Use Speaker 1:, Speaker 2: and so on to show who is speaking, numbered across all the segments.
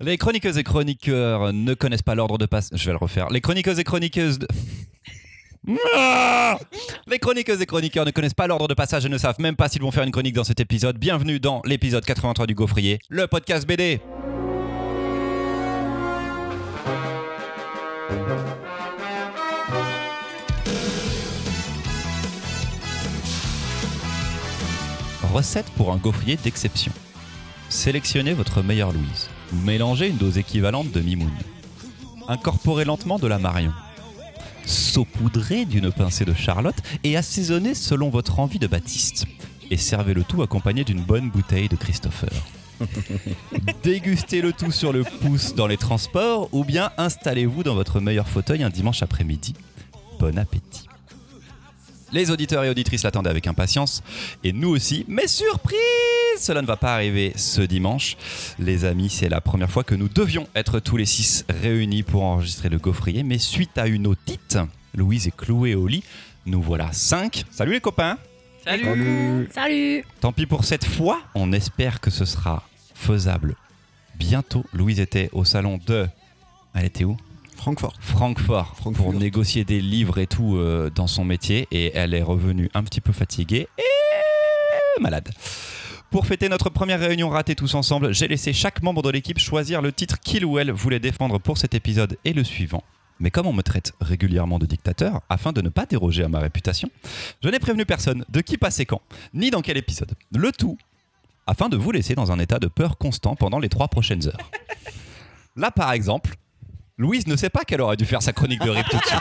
Speaker 1: Les chroniqueuses et chroniqueurs ne connaissent pas l'ordre de passage. Je vais le refaire. Les chroniqueuses et chroniqueuses. Les chroniqueuses et chroniqueurs ne connaissent pas l'ordre de passage et ne savent même pas s'ils vont faire une chronique dans cet épisode. Bienvenue dans l'épisode 83 du Gaufrier, le podcast BD. Recette pour un gaufrier d'exception. Sélectionnez votre meilleure Louise. Mélangez une dose équivalente de mimoun. Incorporez lentement de la marion. Saupoudrez d'une pincée de charlotte et assaisonnez selon votre envie de Baptiste. Et servez le tout accompagné d'une bonne bouteille de Christopher. Dégustez le tout sur le pouce dans les transports ou bien installez-vous dans votre meilleur fauteuil un dimanche après-midi. Bon appétit. Les auditeurs et auditrices l'attendaient avec impatience, et nous aussi, mais surprise Cela ne va pas arriver ce dimanche. Les amis, c'est la première fois que nous devions être tous les six réunis pour enregistrer le gaufrier, mais suite à une otite, Louise est clouée au lit. Nous voilà cinq. Salut les copains
Speaker 2: Salut.
Speaker 3: Salut
Speaker 1: Tant pis pour cette fois, on espère que ce sera faisable bientôt. Louise était au salon de... Elle était où?
Speaker 2: Francfort.
Speaker 1: Francfort
Speaker 2: Francfort.
Speaker 1: pour négocier des livres et tout euh, dans son métier et elle est revenue un petit peu fatiguée et malade. Pour fêter notre première réunion ratée tous ensemble, j'ai laissé chaque membre de l'équipe choisir le titre qu'il ou elle voulait défendre pour cet épisode et le suivant. Mais comme on me traite régulièrement de dictateur, afin de ne pas déroger à ma réputation, je n'ai prévenu personne de qui passait quand, ni dans quel épisode. Le tout afin de vous laisser dans un état de peur constant pendant les trois prochaines heures. Là, par exemple, Louise ne sait pas qu'elle aurait dû faire sa chronique de RIP tout de suite.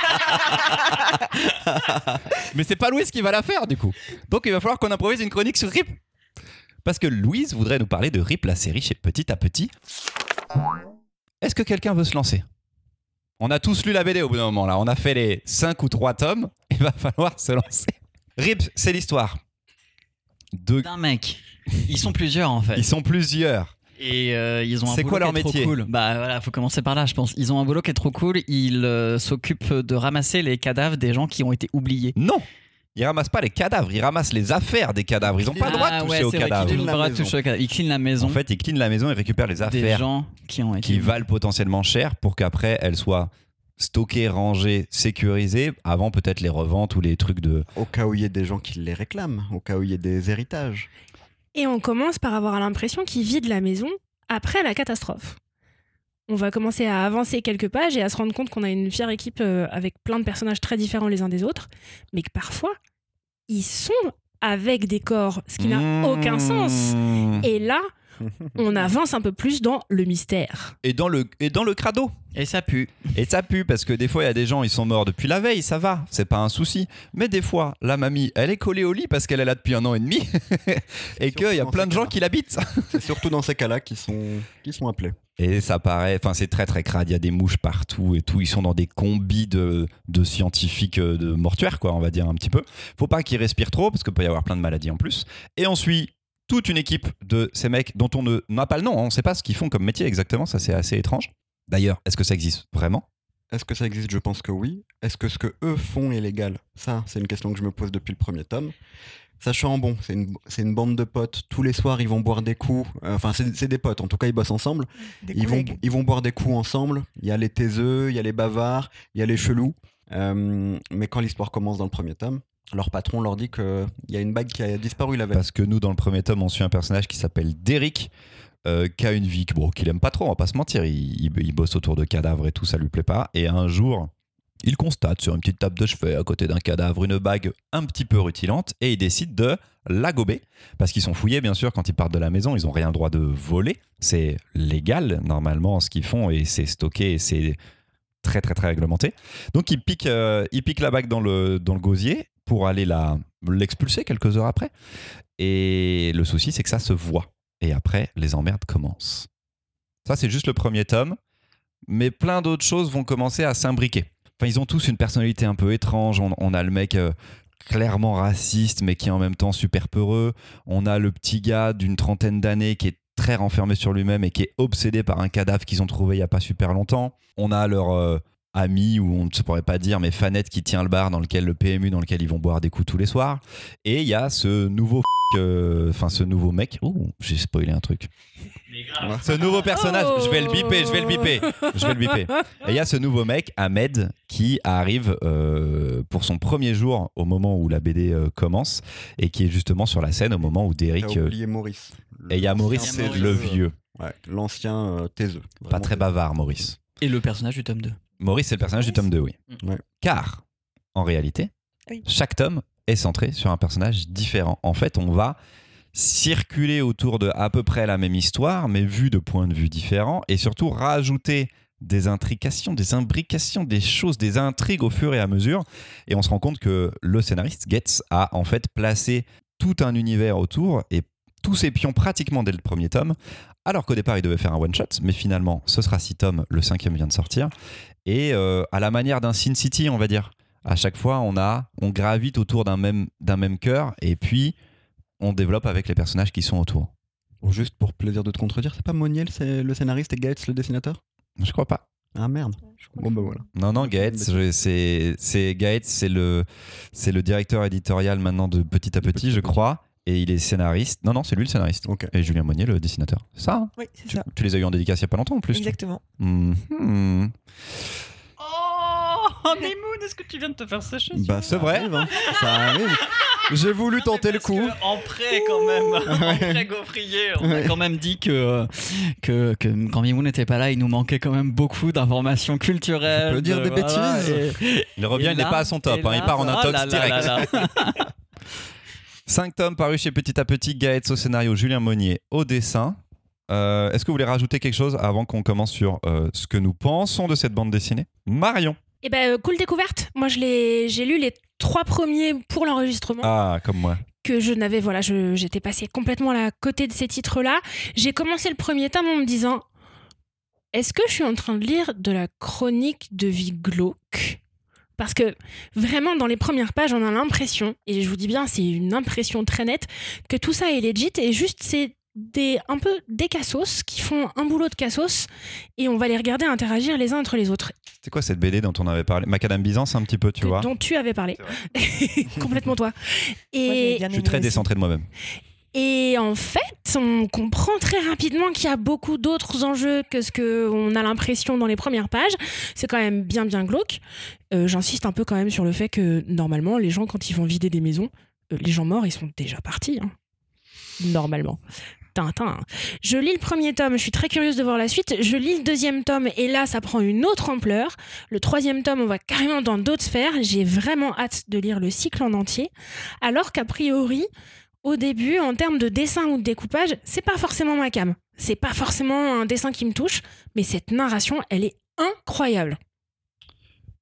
Speaker 1: Mais c'est pas Louise qui va la faire du coup. Donc il va falloir qu'on improvise une chronique sur RIP. Parce que Louise voudrait nous parler de RIP, la série chez Petit à Petit. Est-ce que quelqu'un veut se lancer? On a tous lu la BD au bout d'un moment là. On a fait les 5 ou 3 tomes. Il va falloir se lancer. RIP, c'est l'histoire. De...
Speaker 4: d'un mec. Ils sont plusieurs en fait.
Speaker 1: Ils sont plusieurs.
Speaker 4: Et euh, ils ont un
Speaker 1: C'est
Speaker 4: boulot
Speaker 1: quoi leur
Speaker 4: qui est trop
Speaker 1: métier
Speaker 4: cool. Bah voilà, faut commencer par là, je pense. Ils ont un boulot qui est trop cool. Ils euh, s'occupent de ramasser les cadavres des gens qui ont été oubliés.
Speaker 1: Non Ils ramassent pas les cadavres, ils ramassent les affaires des cadavres. Ils ont pas le droit de
Speaker 4: Ah
Speaker 1: toucher
Speaker 4: ouais,
Speaker 1: aux cadavres.
Speaker 4: ont le
Speaker 2: la
Speaker 4: droit de
Speaker 2: maison.
Speaker 4: toucher aux cadavres. Ils cleanent la maison
Speaker 1: En fait, ils cleanent la maison et récupèrent les
Speaker 4: des
Speaker 1: affaires
Speaker 4: gens qui ont été
Speaker 1: qui valent potentiellement cher pour qu'après elles soient stockées, rangées, sécurisées avant peut-être les reventes ou les trucs de.
Speaker 2: Au cas où il y ait des gens qui les réclament, au cas où il y ait des héritages.
Speaker 3: Et on commence par avoir l'impression qu'ils vident la maison après la catastrophe. On va commencer à avancer quelques pages et à se rendre compte qu'on a une fière équipe euh, avec plein de personnages très différents les uns des autres, mais que parfois, ils sont avec des corps, ce qui n'a aucun sens.
Speaker 1: Mmh.
Speaker 3: Et là, on avance un peu plus dans le mystère.
Speaker 1: Et dans le, et dans le crado.
Speaker 4: Et ça pue.
Speaker 1: Et ça pue parce que des fois, il y a des gens, ils sont morts depuis la veille, ça va, c'est pas un souci. Mais des fois, la mamie, elle est collée au lit parce qu'elle est là depuis un an et demi et qu'il y a plein de gens qui l'habitent.
Speaker 2: C'est surtout dans ces cas-là qui sont, qui sont appelés.
Speaker 1: Et ça paraît, enfin c'est très très crade, il y a des mouches partout et tout, ils sont dans des combis de, de scientifiques euh, de mortuaires quoi, on va dire un petit peu. Faut pas qu'ils respirent trop parce qu'il peut y avoir plein de maladies en plus. Et on suit toute une équipe de ces mecs dont on ne- n'a pas le nom, hein. on sait pas ce qu'ils font comme métier exactement, ça c'est assez étrange. D'ailleurs, est-ce que ça existe vraiment?
Speaker 2: Est-ce que ça existe? Je pense que oui. Est-ce que ce que eux font est légal? Ça, c'est une question que je me pose depuis le premier tome. Sachant, bon, c'est une, c'est une bande de potes. Tous les soirs, ils vont boire des coups. Euh, Enfin, c'est c'est des potes. En tout cas, ils bossent ensemble. Ils vont, ils vont boire des coups ensemble. Il y a les taiseux, il y a les bavards, il y a les chelous. Euh, mais quand l'histoire commence dans le premier tome, leur patron leur dit qu'il y a une bague qui a disparu la veille.
Speaker 1: Parce que nous, dans le premier tome, on suit un personnage qui s'appelle Derrick, euh, qui a une vie que- bon, qu'il aime pas trop, on va pas se mentir. Il, il- il bosse autour de cadavres et tout, ça lui plaît pas. Et un jour, il constate sur une petite table de chevet à côté d'un cadavre une bague un petit peu rutilante et il décide de la gober. Parce qu'ils sont fouillés, bien sûr, quand ils partent de la maison, ils ont rien droit de voler. C'est légal, normalement, ce qu'ils font et c'est stocké et c'est très, très, très réglementé. Donc, ils piquent, euh, ils piquent la bague dans le, dans le gosier pour aller l'expulser quelques heures après. Et le souci, c'est que ça se voit. Et après, les emmerdes commencent. Ça, c'est juste le premier tome. Mais plein d'autres choses vont commencer à s'imbriquer. Enfin, ils ont tous une personnalité un peu étrange. On, a le mec euh, clairement raciste, mais qui est en même temps super peureux. On a le petit gars d'une trentaine d'années qui est très renfermé sur lui-même et qui est obsédé par un cadavre qu'ils ont trouvé il y a pas super longtemps. On a leur, euh, ami ou on ne se pourrait pas dire mais fanette qui tient le bar dans lequel le PMU dans lequel ils vont boire des coups tous les soirs et il y a ce nouveau euh, enfin ce nouveau mec Ouh, j'ai spoilé un truc ce nouveau personnage je vais le biper je vais le biper je vais le biper et il y a ce nouveau mec Ahmed qui arrive euh, pour son premier jour au moment où la BD euh, commence et qui est justement sur la scène au moment où Derek
Speaker 2: oublié Maurice.
Speaker 1: et il y a Maurice
Speaker 4: Maurice.
Speaker 1: le vieux
Speaker 2: Ouais, l'ancien euh, taiseux.
Speaker 1: pas très bavard Maurice
Speaker 4: Et le personnage du tome 2.
Speaker 1: Maurice, c'est le personnage du tome 2, oui.
Speaker 2: Ouais.
Speaker 1: Car, en réalité,
Speaker 5: Oui.
Speaker 1: chaque tome est centré sur un personnage différent. En fait, on va circuler autour de à peu près la même histoire, mais vu de points de vue différents, et surtout rajouter des intrications, des imbrications, des choses, des intrigues au fur et à mesure. Et on se rend compte que le scénariste, Getz, a en fait placé tout un univers autour et tous ses pions pratiquement dès le premier tome, alors qu'au départ il devait faire un one-shot, mais finalement ce sera six tomes, le cinquième vient de sortir, et euh, à la manière d'un Sin City, on va dire. À chaque fois, on a, on gravite autour d'un même, d'un même cœur, et puis on développe avec les personnages qui sont autour.
Speaker 2: Juste pour plaisir de te contredire, c'est pas Moniel c'est le scénariste et Gates le dessinateur?
Speaker 1: Je crois pas.
Speaker 2: Ah merde. Bon bah voilà.
Speaker 1: Non, non, Gates, je- c'est, c'est Gates, c'est le, c'est le directeur éditorial maintenant de Petit à
Speaker 2: Petit
Speaker 1: je
Speaker 2: Petit.
Speaker 1: crois, et il est scénariste. Non, non, c'est lui le scénariste.
Speaker 2: Ok.
Speaker 1: Et Julien Monnier, le dessinateur. C'est Ça, hein
Speaker 5: Oui, c'est
Speaker 1: tu,
Speaker 5: ça.
Speaker 1: tu les as eu en dédicace il y a pas longtemps en plus.
Speaker 5: Exactement.
Speaker 1: Mhm.
Speaker 4: Oh, Mimoun, est-ce que tu viens de te faire sécher
Speaker 2: Bah
Speaker 1: C'est vrai.
Speaker 2: hein. Ça arrive. J'ai voulu tenter le coup.
Speaker 4: En prêt, quand même, en prêt gaufrier, on a
Speaker 2: Ouais.
Speaker 4: quand même dit que, que, que quand Mimoun n'était pas là, il nous manquait quand même beaucoup d'informations culturelles.
Speaker 2: Tu peux dire
Speaker 4: de-
Speaker 2: des
Speaker 4: voilà,
Speaker 2: bêtises.
Speaker 4: et-
Speaker 1: Il revient, il n'est pas à son top, hein, il part en
Speaker 4: oh
Speaker 1: intox
Speaker 4: là là
Speaker 1: direct.
Speaker 4: là là.
Speaker 1: 5 tomes parus chez Petit à Petit, Gaëtz au scénario, Julien Monnier au dessin. Euh, Est-ce que vous voulez rajouter quelque chose avant qu'on commence sur euh, ce que nous pensons de cette bande dessinée? Marion
Speaker 3: Et ben, euh, cool découverte. Moi, je l'ai- j'ai lu les trois premiers pour l'enregistrement.
Speaker 1: Ah, comme moi.
Speaker 3: que je n'avais, voilà, je- j'étais passée complètement à côté de ces titres-là. J'ai commencé le premier tome en me disant est-ce que je suis en train de lire de la chronique de vie glauque? Parce que vraiment, dans les premières pages, on a l'impression, et je vous dis bien, c'est une impression très nette, que tout ça est legit et juste c'est des, un peu des cassos qui font un boulot de cassos et on va les regarder interagir les uns entre les autres.
Speaker 1: C'est quoi cette BD dont on avait parlé? Macadam Byzance, un petit peu, tu
Speaker 3: que-
Speaker 1: vois
Speaker 3: dont tu avais parlé. Complètement toi. Et,
Speaker 1: Je suis très
Speaker 5: aussi.
Speaker 1: décentré de moi-même.
Speaker 3: Et en fait, on comprend très rapidement qu'il y a beaucoup d'autres enjeux que ce qu'on a l'impression dans les premières pages. C'est quand même bien, bien glauque. Euh, J'insiste un peu quand même sur le fait que normalement, les gens, quand ils vont vider des maisons, euh, les gens morts, ils sont déjà partis. hein. Normalement. Tintin. Je lis le premier tome, je suis très curieuse de voir la suite. Je lis le deuxième tome et là, ça prend une autre ampleur. Le troisième tome, on va carrément dans d'autres sphères. J'ai vraiment hâte de lire le cycle en entier. Alors qu'a priori, au début, en termes de dessin ou de découpage, c'est pas forcément ma cam. C'est pas forcément un dessin qui me touche, mais cette narration, elle est incroyable.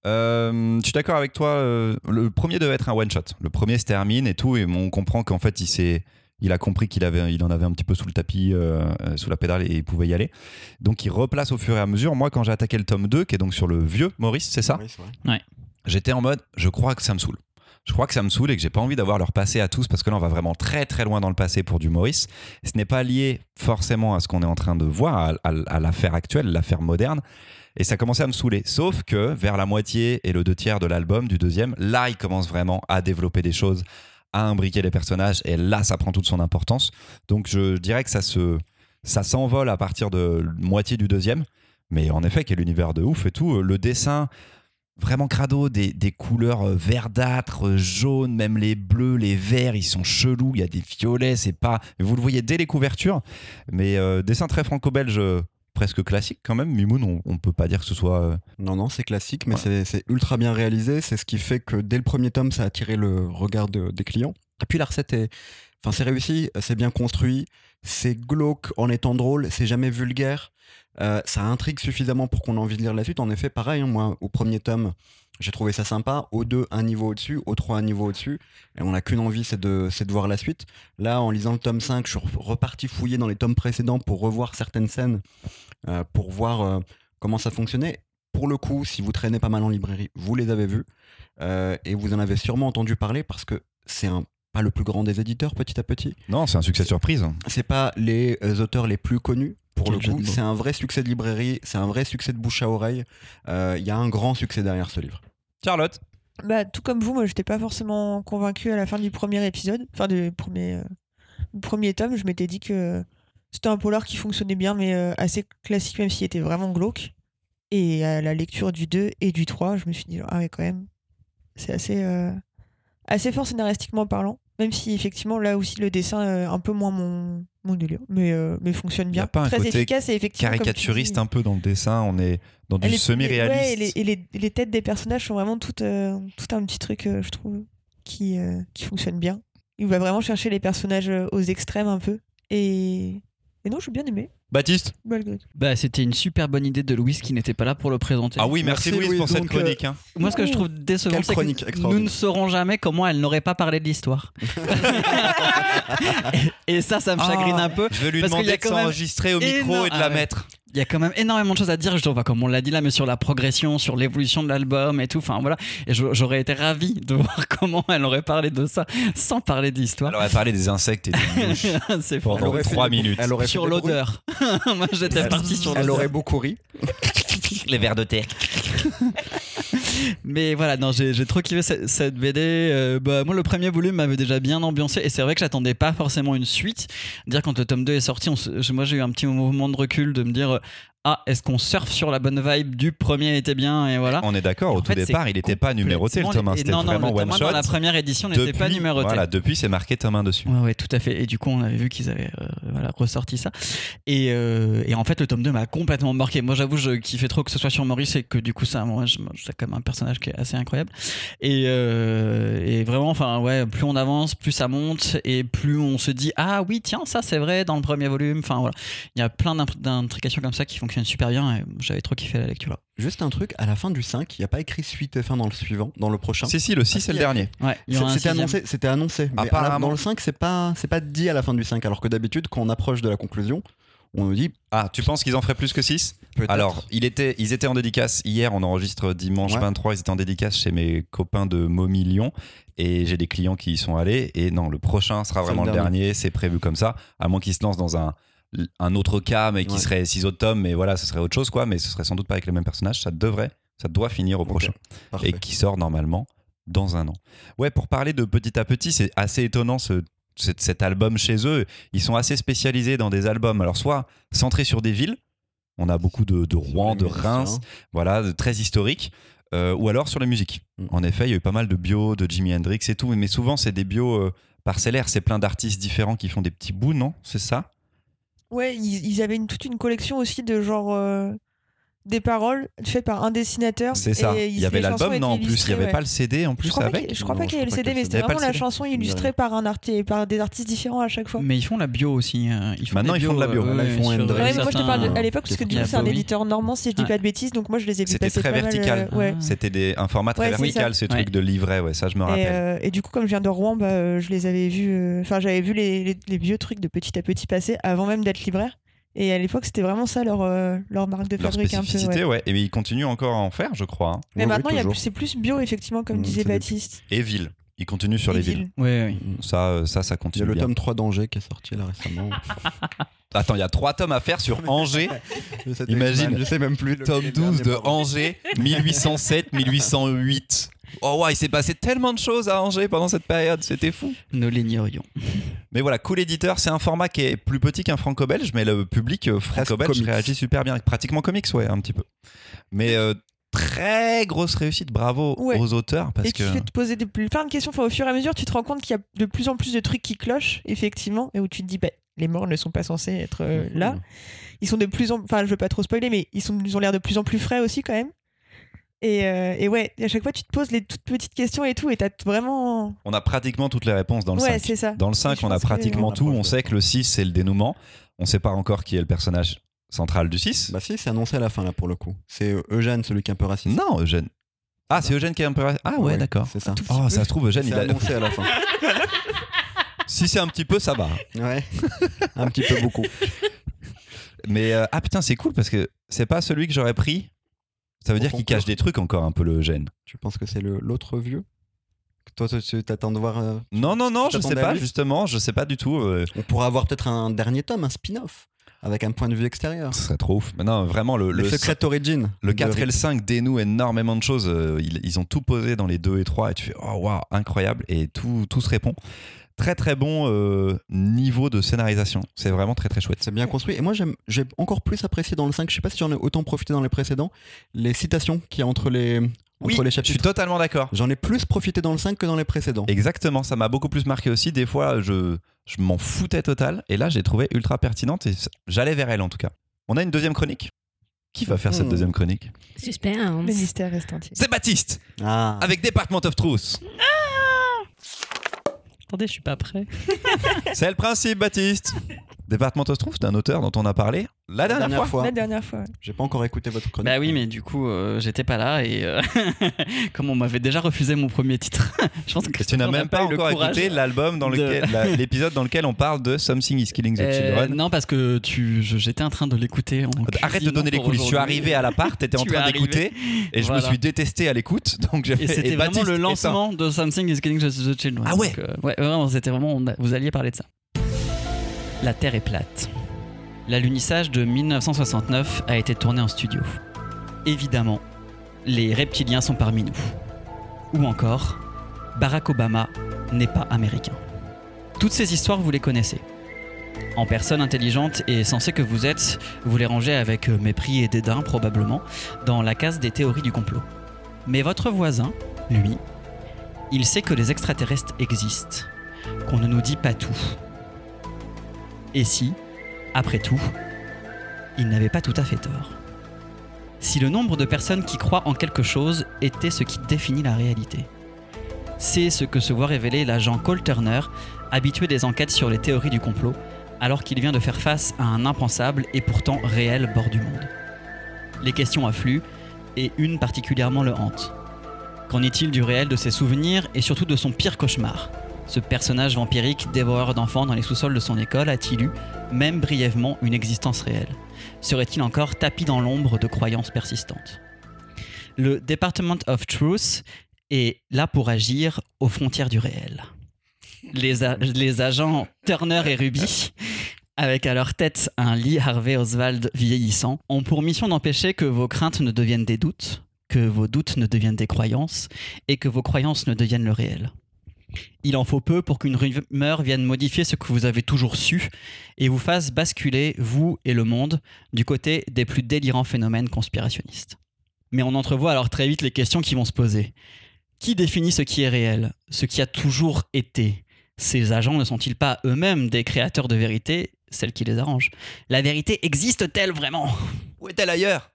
Speaker 1: Euh, je suis d'accord avec toi. euh, le premier devait être un one shot. Le premier se termine et tout, et on comprend qu'en fait il s'est, il a compris qu'il avait, il en avait un petit peu sous le tapis, euh, euh, sous la pédale et il pouvait y aller. Donc il replace au fur et à mesure. Moi, quand j'ai attaqué le tome 2, qui est donc sur le vieux Maurice, c'est ça?
Speaker 2: Oui, c'est vrai.
Speaker 1: J'étais en mode, je crois que ça me saoule. Je crois que ça me saoule et que j'ai pas envie d'avoir leur passé à tous parce que là on va vraiment très très loin dans le passé pour du Maurice. Ce n'est pas lié forcément à ce qu'on est en train de voir, à, l'affaire actuelle, l'affaire moderne. Et ça commençait à me saouler. Sauf que vers la moitié et le deux tiers de l'album, du deuxième, là il commence vraiment à développer des choses, à imbriquer les personnages et là ça prend toute son importance. Donc je dirais que ça se, ça s'envole à partir de moitié du deuxième. Mais en effet, quel univers de ouf et tout. Le dessin, vraiment crado, des, des couleurs euh, verdâtres, euh, jaunes, même les bleus, les verts, ils sont chelous, il y a des violets, c'est pas... Vous le voyez dès les couvertures, mais euh, dessin très franco-belge, presque classique quand même. Mimoun, on, on peut pas dire que ce soit...
Speaker 2: Non, non, c'est classique, mais
Speaker 1: Ouais.
Speaker 2: c'est- c'est ultra bien réalisé. C'est ce qui fait que dès le premier tome, ça a attiré le regard de- des clients. Et puis la recette est. Enfin, c'est réussi, c'est bien construit, c'est glauque en étant drôle, c'est jamais vulgaire. Euh, ça intrigue suffisamment pour qu'on ait envie de lire la suite. En effet, pareil, hein, moi, au premier tome, j'ai trouvé ça sympa. Au 2, un niveau au-dessus. Au 3, un niveau au-dessus. Et on n'a qu'une envie, c'est de, c'est de voir la suite. Là, en lisant le tome 5, je suis reparti fouiller dans les tomes précédents pour revoir certaines scènes, euh, pour voir euh, comment ça fonctionnait. Pour le coup, si vous traînez pas mal en librairie, vous les avez vus. Et vous en avez sûrement entendu parler parce que c'est un, pas le plus grand des éditeurs petit à petit.
Speaker 1: Non, c'est un succès surprise.
Speaker 2: C'est pas les auteurs les plus connus, Pour le coup, c'est un vrai succès de librairie, c'est un vrai succès de bouche à oreille. Euh, Il y a un grand succès derrière ce livre.
Speaker 1: Charlotte
Speaker 5: Bah, tout comme vous, moi, j'étais pas forcément convaincue à la fin du premier épisode, enfin du premier, euh, du premier tome. Je m'étais dit que c'était un polar qui fonctionnait bien, mais euh, assez classique, même s'il était vraiment glauque. Et à la lecture du 2 et du 3, je me suis dit, ah ouais, quand même, c'est assez, euh, assez fort scénaristiquement parlant. Même si, effectivement, là aussi, le dessin est un peu moins mon, mon délire, mais, euh, mais fonctionne
Speaker 1: Y a
Speaker 5: bien.
Speaker 1: pas un
Speaker 5: Très
Speaker 1: côté
Speaker 5: efficace et effectivement.
Speaker 1: Caricaturiste un peu dans le dessin, on est dans du semi-réaliste.
Speaker 5: ouais, et, les, et les- les têtes des personnages sont vraiment toutes, euh, tout un petit truc, euh, je trouve, qui, qui fonctionne bien. Il va vraiment chercher les personnages aux extrêmes un peu. Et, et non, j'ai bien aimé.
Speaker 1: Baptiste
Speaker 5: Malgré tout.
Speaker 4: Bah, c'était une super bonne idée de Louise qui n'était pas là pour le présenter.
Speaker 1: Ah oui, merci,
Speaker 2: Merci,
Speaker 1: Louise pour cette
Speaker 2: Donc, euh,
Speaker 1: chronique. hein.
Speaker 4: Moi, ce que je trouve décevant,
Speaker 2: Quelle
Speaker 4: c'est
Speaker 2: chronique
Speaker 4: que nous
Speaker 2: extraordinaire.
Speaker 4: ne saurons jamais comment elle n'aurait pas parlé de l'histoire. et, et ça, ça me chagrine
Speaker 1: Ah,
Speaker 4: un peu.
Speaker 1: Je vais lui
Speaker 4: Parce qu'il y
Speaker 1: demander
Speaker 4: a
Speaker 1: de
Speaker 4: quand même
Speaker 1: s'enregistrer au micro
Speaker 4: énorme-
Speaker 1: et de la
Speaker 4: Ah ouais.
Speaker 1: mettre.
Speaker 4: Il y a quand même énormément de choses à dire, je trouve, comme on l'a dit là, mais sur la progression, sur l'évolution de l'album et tout. Enfin voilà. Et j'aurais été ravi de voir comment elle aurait parlé de ça sans parler d'histoire.
Speaker 1: Elle aurait parlé des insectes et des mouches.
Speaker 2: Elle
Speaker 1: pendant
Speaker 2: aurait fait
Speaker 1: 3
Speaker 2: des-
Speaker 1: minutes.
Speaker 2: Elle aurait
Speaker 4: Sur l'odeur. Moi, j'étais parti sur
Speaker 2: Elle
Speaker 4: l'odeur.
Speaker 2: aurait beaucoup ri.
Speaker 1: Les vers de terre.
Speaker 4: Mais voilà, non, j'ai trop kiffé cette, cette BD. Euh, bah, moi, le premier volume m'avait déjà bien ambiancé et c'est vrai que j'attendais pas forcément une suite. Dire quand le tome 2 est sorti, on moi j'ai eu un petit mouvement de recul de me dire ah, est-ce qu'on surfe sur la bonne vibe du premier était bien et voilà.
Speaker 1: On est d'accord, au tout
Speaker 4: fait,
Speaker 1: départ, il n'était pas numéroté le tome 1,
Speaker 4: et
Speaker 1: c'était vraiment
Speaker 4: le
Speaker 1: one shot.
Speaker 4: Dans la première édition, n'était pas numéroté.
Speaker 1: Voilà, depuis c'est marqué tome 1 dessus.
Speaker 4: Ouais, ouais, tout à fait. Et du coup, on avait vu qu'ils avaient euh, voilà, ressorti ça. Et, euh, et en fait, le tome 2 m'a complètement marqué. Moi, j'avoue, je kiffais trop que ce soit sur Maurice et que du coup, ça, moi, c'est quand même un personnage qui est assez incroyable. Et, euh, et vraiment, enfin, ouais, plus on avance, plus ça monte et plus on se dit, ah oui, tiens, ça c'est vrai dans le premier volume. Enfin, voilà. Il y a plein d'imp- d'intrications comme ça qui fonctionnent super bien et j'avais trop kiffé la lecture.
Speaker 2: Juste un truc, à la fin du 5, il n'y a pas écrit suite et fin dans le suivant, dans le prochain.
Speaker 1: Si, si, le 6 c'est le dernier.
Speaker 4: Ouais,
Speaker 2: C'était annoncé, c'était annoncé. Mais la- dans le 5, c'est pas, c'est pas dit à la fin du 5. Alors que d'habitude, quand on approche de la conclusion, on nous dit
Speaker 1: Ah, tu penses qu'ils en feraient plus que 6
Speaker 2: peut-être.
Speaker 1: Alors, il était, ils étaient en dédicace hier, on enregistre dimanche
Speaker 2: Ouais.
Speaker 1: 23, ils étaient en dédicace chez mes copains de Momillion et j'ai des clients qui y sont allés et non, le prochain sera vraiment
Speaker 2: le
Speaker 1: le dernier, c'est prévu comme ça, à moins qu'ils se lancent dans un, un autre cas mais qui
Speaker 2: Ouais.
Speaker 1: serait 6 autres tomes, mais voilà, ce serait autre chose quoi, mais ce serait sans doute pas avec les mêmes personnages, ça devrait, ça doit finir au prochain
Speaker 2: Parfait.
Speaker 1: et qui sort normalement dans un an. Ouais, pour parler de petit à petit, c'est assez étonnant ce, cet, cet album chez eux. Ils sont assez spécialisés dans des albums. Alors, soit centrés sur des villes, on a beaucoup de, de Rouen, de. Reims, voilà, de- très historiques, euh, ou alors sur la musique.
Speaker 2: Mm.
Speaker 1: En effet, il y a eu pas mal de bio de Jimi Hendrix et tout, mais souvent c'est des bios euh, parcellaires. C'est plein d'artistes différents qui font des petits bouts, non? C'est ça?
Speaker 5: Ouais, ils, ils avaient une, toute une collection aussi de genre. Euh, des paroles faites par un dessinateur.
Speaker 1: C'est ça.
Speaker 5: et
Speaker 1: Il y avait l'album, non En plus, il n'y avait
Speaker 5: ouais.
Speaker 1: pas le CD en
Speaker 5: Je
Speaker 1: plus
Speaker 5: crois, pas
Speaker 1: avec
Speaker 5: qu'il- je crois
Speaker 2: Non,
Speaker 5: pas
Speaker 2: je
Speaker 5: qu'il y avait le
Speaker 2: crois pas
Speaker 5: CD, mais c'était
Speaker 1: pas
Speaker 5: vraiment la chanson illustrée par, un art et par des artistes différents à chaque fois.
Speaker 4: Mais ils font la bio aussi. euh, ils font
Speaker 1: Maintenant,
Speaker 4: des
Speaker 1: ils font de la bio.
Speaker 4: euh,
Speaker 2: Là, ils font
Speaker 4: euh,
Speaker 5: Ouais, mais moi je te parle à l'époque parce que du coup c'est un éditeur normand si je dis pas de bêtises donc moi je les ai vus
Speaker 1: C'était très
Speaker 5: pas
Speaker 1: vertical.
Speaker 5: euh.
Speaker 1: C'était des- un format très vertical, ces trucs de livret, ouais, ça je me
Speaker 5: Et,
Speaker 1: rappelle.
Speaker 5: euh, et du coup, comme je viens de Rouen, bah, euh, je les avais vus. euh, Enfin, j'avais vu les, les- les vieux trucs de petit à petit passer avant même d'être libraire. Et à l'époque, c'était vraiment ça leur, euh, leur marque de
Speaker 1: Leur
Speaker 5: fabrique un peu.
Speaker 1: spécificité,
Speaker 5: ouais.
Speaker 1: ouais. Et ils continuent encore à en faire, je crois. hein.
Speaker 5: Mais
Speaker 2: Oui, oui,
Speaker 5: maintenant, il y a
Speaker 2: toujours.
Speaker 5: plus- c'est plus bio, effectivement, comme
Speaker 2: Mm,
Speaker 5: disait
Speaker 2: des-
Speaker 5: Baptiste.
Speaker 1: Et ville. Ils continuent sur
Speaker 5: Et
Speaker 1: les villes.
Speaker 5: ville.
Speaker 4: Ouais, ouais.
Speaker 1: Ça, euh, ça, ça
Speaker 2: Il y
Speaker 1: continue
Speaker 2: a le
Speaker 1: bien.
Speaker 2: tome 3 d'Angers qui est sorti là récemment.
Speaker 1: Attends, il y a trois tomes à faire sur Angers. Imagine.
Speaker 2: Je sais même plus.
Speaker 1: Tome
Speaker 2: les
Speaker 1: 12 de. Angers, 1807-1808. Oh ouais, il s'est passé tellement de choses à Angers pendant cette période, c'était fou.
Speaker 4: Nous l'ignorions.
Speaker 1: Mais voilà, Cool Éditeur, c'est un format qui est plus petit qu'un franco-belge, mais le public euh, franco-belge réagit super bien. Pratiquement comics, ouais, un petit peu. Mais euh, très grosse réussite, bravo
Speaker 5: Ouais.
Speaker 1: aux auteurs, parce
Speaker 5: et
Speaker 1: que...
Speaker 5: fait te poser des, plein de questions. Enfin, au fur et à mesure, tu te rends compte qu'il y a de plus en plus de trucs qui clochent, effectivement, et où tu te dis, bah, les morts ne sont pas censés être euh, là. Ils sont de plus en enfin, je veux pas trop spoiler, mais ils, sont, ils ont l'air de plus en plus frais aussi, quand même. Et, euh, et ouais, à chaque fois, tu te poses les toutes petites questions et tout, et t'as vraiment.
Speaker 1: On a pratiquement toutes les réponses dans le
Speaker 5: ouais,
Speaker 1: 5.
Speaker 5: c'est ça.
Speaker 1: Dans le 5,
Speaker 5: Je
Speaker 1: on a pratiquement tout. On sait que le 6, c'est le dénouement. On sait pas encore qui est le personnage central du 6.
Speaker 2: Bah si, c'est annoncé à la fin là pour le coup. C'est euh, Eugène, celui qui est un peu raciste.
Speaker 1: non, Eugène. Ah, c'est Eugène qui est un peu... Ah ouais, d'accord.
Speaker 2: C'est ça.
Speaker 1: Oh, ça se trouve, Eugène, il a...
Speaker 2: annoncé à la fin.
Speaker 1: si c'est un petit peu, ça va.
Speaker 2: Ouais. un petit peu beaucoup.
Speaker 1: Mais euh, ah putain, c'est cool parce que c'est pas celui que j'aurais pris. Ça veut dire qu'il cache des trucs encore un peu le Eugène.
Speaker 2: Tu penses que c'est l'autre vieux? Toi, tu- t'attends de voir. euh,
Speaker 1: Non, non, non, je sais pas, justement, je sais pas du tout. euh.
Speaker 2: On pourrait avoir peut-être un dernier tome, un spin-off. avec un point de vue extérieur.
Speaker 1: Ce serait trop ouf. Mais non, vraiment, le,
Speaker 2: Le,
Speaker 1: le,
Speaker 2: Secret Origin.
Speaker 1: le
Speaker 2: de
Speaker 1: 4 et le 5 dénouent énormément de choses. Euh, Ils, ils ont tout posé dans les 2 et 3 et tu fais oh waouh, incroyable. Et tout, tout se répond. Très très bon euh, niveau de scénarisation. C'est vraiment très très chouette.
Speaker 2: C'est bien construit. Et moi, j'aime- j'ai encore plus apprécié dans le 5, je sais pas si j'en ai autant profité dans les précédents, les citations qu'il y a entre les, entre
Speaker 1: Oui,
Speaker 2: les
Speaker 1: je suis totalement d'accord.
Speaker 2: J'en ai plus profité dans le 5 que dans les précédents.
Speaker 1: Exactement, ça m'a beaucoup plus marqué aussi. Des fois, je, je m'en foutais total. Et là, j'ai trouvé ultra pertinente et j'allais vers elle en tout cas. On a une deuxième chronique. Qui va faire cette
Speaker 2: Hmm.
Speaker 1: deuxième chronique?
Speaker 3: Suspense.
Speaker 5: Le mystère reste entier.
Speaker 1: C'est Baptiste
Speaker 2: Ah.
Speaker 1: avec Department of Truth.
Speaker 4: Attendez, je suis pas prêt.
Speaker 1: C'est le principe, Baptiste. Department of Truth, d'un auteur dont on a parlé la dernière, fois.
Speaker 5: La dernière fois. ouais.
Speaker 2: J'ai pas encore écouté votre chronique.
Speaker 4: Bah oui, mais du coup, euh, j'étais pas là et euh, comme on m'avait déjà refusé mon premier titre, je pense que
Speaker 1: Et tu n'as même pas
Speaker 4: eu le
Speaker 1: encore écouté l'album dans lequel l'épisode dans lequel on parle de Something is Killing the
Speaker 4: Euh,
Speaker 1: Children.
Speaker 4: non, parce que tu, j'étais en train de l'écouter. en
Speaker 1: Arrête de donner les coulisses. Je suis arrivé à l'appart, t'étais en train d'écouter et je
Speaker 4: Voilà.
Speaker 1: me suis détesté à l'écoute. Donc j'ai
Speaker 4: Et c'était
Speaker 1: Baptiste,
Speaker 4: vraiment le lancement de Something is Killing the Children.
Speaker 1: Ah ouais
Speaker 4: Donc, euh, ouais, c'était vraiment. vous alliez parler de ça. La Terre est plate. L'alunissage de 1969 a été tourné en studio. Évidemment, les reptiliens sont parmi nous. Ou encore, Barack Obama n'est pas américain. Toutes ces histoires, vous les connaissez. En personne intelligente et sensée que vous êtes, vous les rangez avec euh, mépris et dédain probablement dans la case des théories du complot. Mais votre voisin, lui, il sait que les extraterrestres existent, qu'on ne nous dit pas tout. Et si, après tout, il n'avait pas tout à fait tort. Si le nombre de personnes qui croient en quelque chose était ce qui définit la réalité. C'est ce que se voit révéler l'agent Cole Turner, habitué des enquêtes sur les théories du complot, alors qu'il vient de faire face à un impensable et pourtant réel bord du monde. Les questions affluent, et une particulièrement le hante. Qu'en est-il du réel de ses souvenirs et surtout de son pire cauchemar? Ce personnage vampirique, dévoreur d'enfants dans les sous-sols de son école, a-t-il eu, même brièvement, une existence réelle? Serait-il encore tapis dans l'ombre de croyances persistantes? Le Department of Truth est là pour agir aux frontières du réel. Les, les agents Turner et Ruby avec à leur tête un Lee Harvey Oswald vieillissant, ont pour mission d'empêcher que vos craintes ne deviennent des doutes, que vos doutes ne deviennent des croyances, et que vos croyances ne deviennent le réel. Il en faut peu pour qu'une rumeur vienne modifier ce que vous avez toujours su et vous fasse basculer, vous et le monde, du côté des plus délirants phénomènes conspirationnistes. Mais on entrevoit alors très vite les questions qui vont se poser. Qui définit ce qui est réel Ce qui a toujours été? Ces agents ne sont-ils pas eux-mêmes des créateurs de vérité, celles qui les arrangent La vérité existe-t-elle vraiment?
Speaker 1: Où est-elle ailleurs?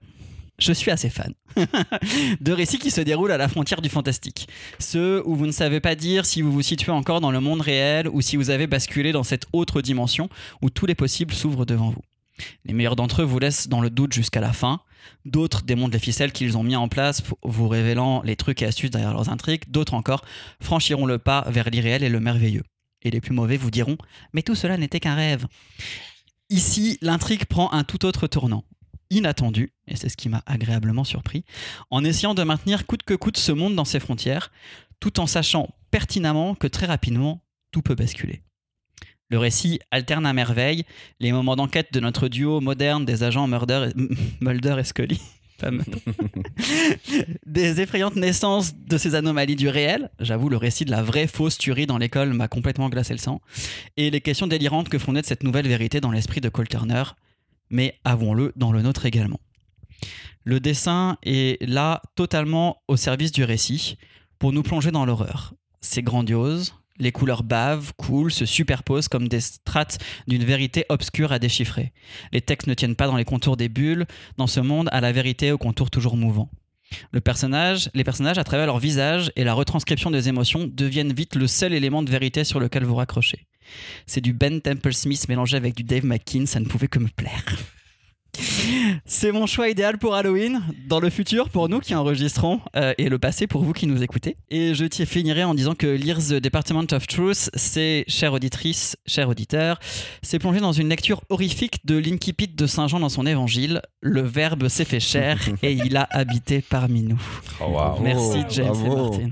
Speaker 4: Je suis assez fan de récits qui se déroulent à la frontière du fantastique. Ceux où vous ne savez pas dire si vous vous situez encore dans le monde réel ou si vous avez basculé dans cette autre dimension où tous les possibles s'ouvrent devant vous. Les meilleurs d'entre eux vous laissent dans le doute jusqu'à la fin. D'autres démontent les ficelles qu'ils ont mis en place vous révélant les trucs et astuces derrière leurs intrigues. D'autres encore franchiront le pas vers l'irréel et le merveilleux. Et les plus mauvais vous diront Mais tout cela n'était qu'un rêve. Ici, l'intrigue prend un tout autre tournant inattendu, et c'est ce qui m'a agréablement surpris, en essayant de maintenir coûte que coûte ce monde dans ses frontières, tout en sachant pertinemment que très rapidement, tout peut basculer. Le récit alterne à merveille les moments d'enquête de notre duo moderne des agents Mulder et, Scully, des effrayantes naissances de ces anomalies du réel, j'avoue le récit de la vraie fausse tuerie dans l'école m'a complètement glacé le sang, et les questions délirantes que font naître cette nouvelle vérité dans l'esprit de Cole Turner, mais avouons-le, dans le nôtre également. Le dessin est là totalement au service du récit pour nous plonger dans l'horreur. C'est grandiose, les couleurs bavent, coulent, se superposent comme des strates d'une vérité obscure à déchiffrer. Les textes ne tiennent pas dans les contours des bulles, dans ce monde à la vérité aux contours toujours mouvants. Le personnage, les personnages, à travers leur visage et la retranscription des émotions, deviennent vite le seul élément de vérité sur lequel vous raccrochez. C'est du Ben Temple Smith mélangé avec du Dave McKean, ça ne pouvait que me plaire. C'est mon choix idéal pour Halloween, dans le futur pour nous qui enregistrons, euh, et le passé pour vous qui nous écoutez. Et je t'y finirai en disant que lire The Department of Truth, c'est, chère auditrice, cher auditeur, c'est plonger dans une lecture horrifique de l'incipit de Saint Jean dans son évangile. Le Verbe s'est fait chair et il a habité parmi nous.
Speaker 1: Oh.
Speaker 4: Merci James et. Martin.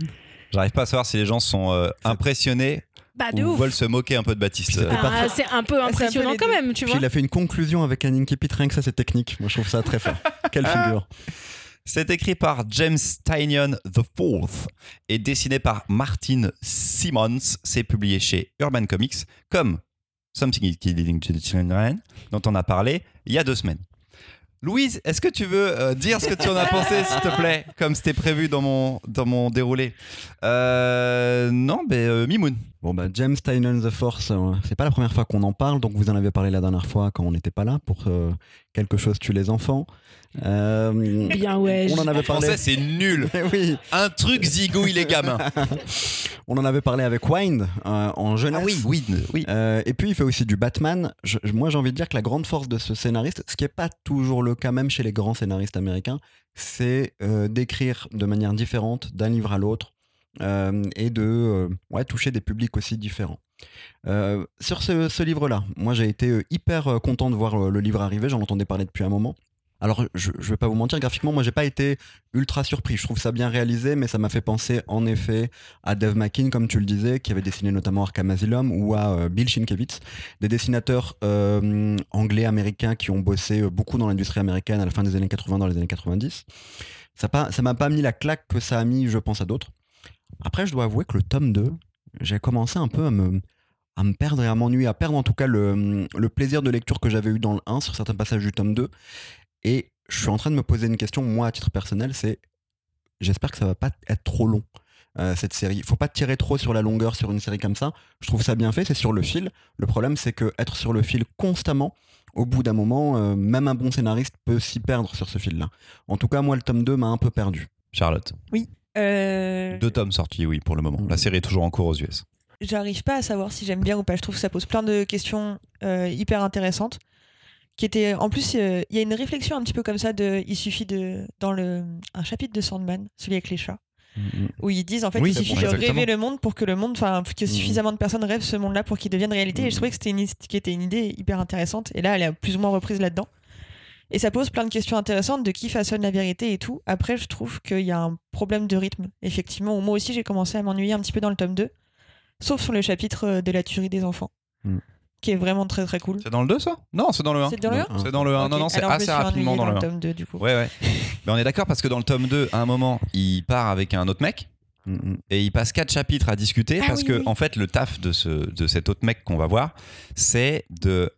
Speaker 1: J'arrive pas à savoir si les gens sont euh, impressionnés
Speaker 3: Bah, de
Speaker 1: Ou
Speaker 3: ouf.
Speaker 1: veulent se moquer un peu de Baptiste.
Speaker 3: Ah, c'est un peu
Speaker 5: un peu
Speaker 3: impressionnant quand même, tu
Speaker 2: Puis
Speaker 3: vois.
Speaker 2: il a fait une conclusion avec un Inkipit, rien que ça, c'est technique. Moi, je trouve ça très fort. Quelle figure.
Speaker 1: C'est écrit par James Tynion IV et dessiné par Martin Simmons. C'est publié chez Urban Comics, comme Something is Killing the Children, dont on a parlé il y a deux semaines. Louise, est-ce que tu veux euh, dire ce que tu en as pensé, s'il te plaît, comme c'était prévu dans mon, dans mon déroulé? Euh, Non, ben euh, Mimoun.
Speaker 2: Bon, bah, James Tynion The Force, euh, c'est pas la première fois qu'on en parle, donc vous en avez parlé la dernière fois quand on n'était pas là pour Quelque chose tue les enfants. Euh,
Speaker 3: Bien, ouais.
Speaker 2: on en avait
Speaker 1: En
Speaker 2: parlé.
Speaker 1: français, c'est nul.
Speaker 2: Oui,
Speaker 1: Un truc zigouille les gamins.
Speaker 2: on en avait parlé avec Wind euh, en jeunesse.
Speaker 1: Ah oui, oui.
Speaker 2: Euh, et puis il fait aussi du Batman. Je- moi j'ai envie de dire que la grande force de ce scénariste, ce qui n'est pas toujours le cas même chez les grands scénaristes américains, c'est euh, d'écrire de manière différente d'un livre à l'autre euh, et de euh, ouais, toucher des publics aussi différents. Euh, sur ce, ce livre-là, moi j'ai été hyper content de voir le livre arriver, j'en entendais parler depuis un moment. Alors je, je vais pas vous mentir, graphiquement moi j'ai pas été ultra surpris, je trouve ça bien réalisé, mais ça m'a fait penser en effet à Dave McKean, comme tu le disais, qui avait dessiné notamment Arkham Asylum, ou à euh, Bill Sienkiewicz, des dessinateurs euh, anglais-américains qui ont bossé euh, beaucoup dans l'industrie américaine à la fin des années 80, dans les années 90. Ça m'a pas mis la claque que ça a mis, je pense, à d'autres. Après, je dois avouer que le tome 2, j'ai commencé un peu à me, à me perdre et à m'ennuyer, à perdre en tout cas le, le plaisir de lecture que j'avais eu dans le 1 sur certains passages du tome 2. Et je suis en train de me poser une question, moi, à titre personnel, c'est j'espère que ça va pas être trop long. euh, cette série, il faut pas tirer trop sur la longueur sur une série comme ça. Je trouve ça bien fait, c'est sur le fil. Le problème, c'est que être sur le fil constamment, au bout d'un moment, euh, même un bon scénariste peut s'y perdre sur ce fil-là. En tout cas, moi, le tome 2 m'a un peu perdu.
Speaker 1: Charlotte.
Speaker 5: Euh,
Speaker 1: Deux tomes sortis, oui, pour le moment. La série est toujours en cours aux US.
Speaker 5: J'arrive pas à savoir si j'aime bien ou pas. Je trouve que ça pose plein de questions euh, hyper intéressantes. Qui étaient, en plus, euh, il y a une réflexion un petit peu comme ça de, il suffit de, dans le, un chapitre de Sandman, celui avec les chats, où ils disent en fait,
Speaker 1: Oui,
Speaker 5: il suffit
Speaker 1: bon,
Speaker 5: de
Speaker 1: exactement.
Speaker 5: rêver le monde pour que le monde, enfin, que
Speaker 2: Mhm.
Speaker 5: suffisamment de personnes rêvent ce monde-là pour qu'il devienne réalité. Et je trouvais que c'était une, qui était une idée hyper intéressante. Et là, elle est plus ou moins reprise là-dedans. Et ça pose plein de questions intéressantes de qui façonne la vérité et tout. Après, je trouve qu'il y a un problème de rythme. Effectivement, moi aussi, j'ai commencé à m'ennuyer un petit peu dans le tome 2. Sauf sur le chapitre euh, de la tuerie des enfants.
Speaker 2: Mm.
Speaker 5: Qui est vraiment très très cool.
Speaker 1: C'est dans le 2, ça? Non, c'est dans le 1.
Speaker 5: C'est dans le 1
Speaker 1: C'est dans le 1. Non,
Speaker 5: Ok.
Speaker 1: non, c'est assez rapidement
Speaker 5: ennuyée
Speaker 1: dans le 1.
Speaker 5: tome 2 du coup.
Speaker 1: Ouais, ouais. Mais on est d'accord parce que dans le tome 2, à un moment, il part avec un autre mec et il passe quatre chapitres à discuter
Speaker 3: Ah
Speaker 1: parce
Speaker 3: oui,
Speaker 1: que,
Speaker 3: oui.
Speaker 1: en fait, le taf de, ce, de cet autre mec qu'on va voir, c'est de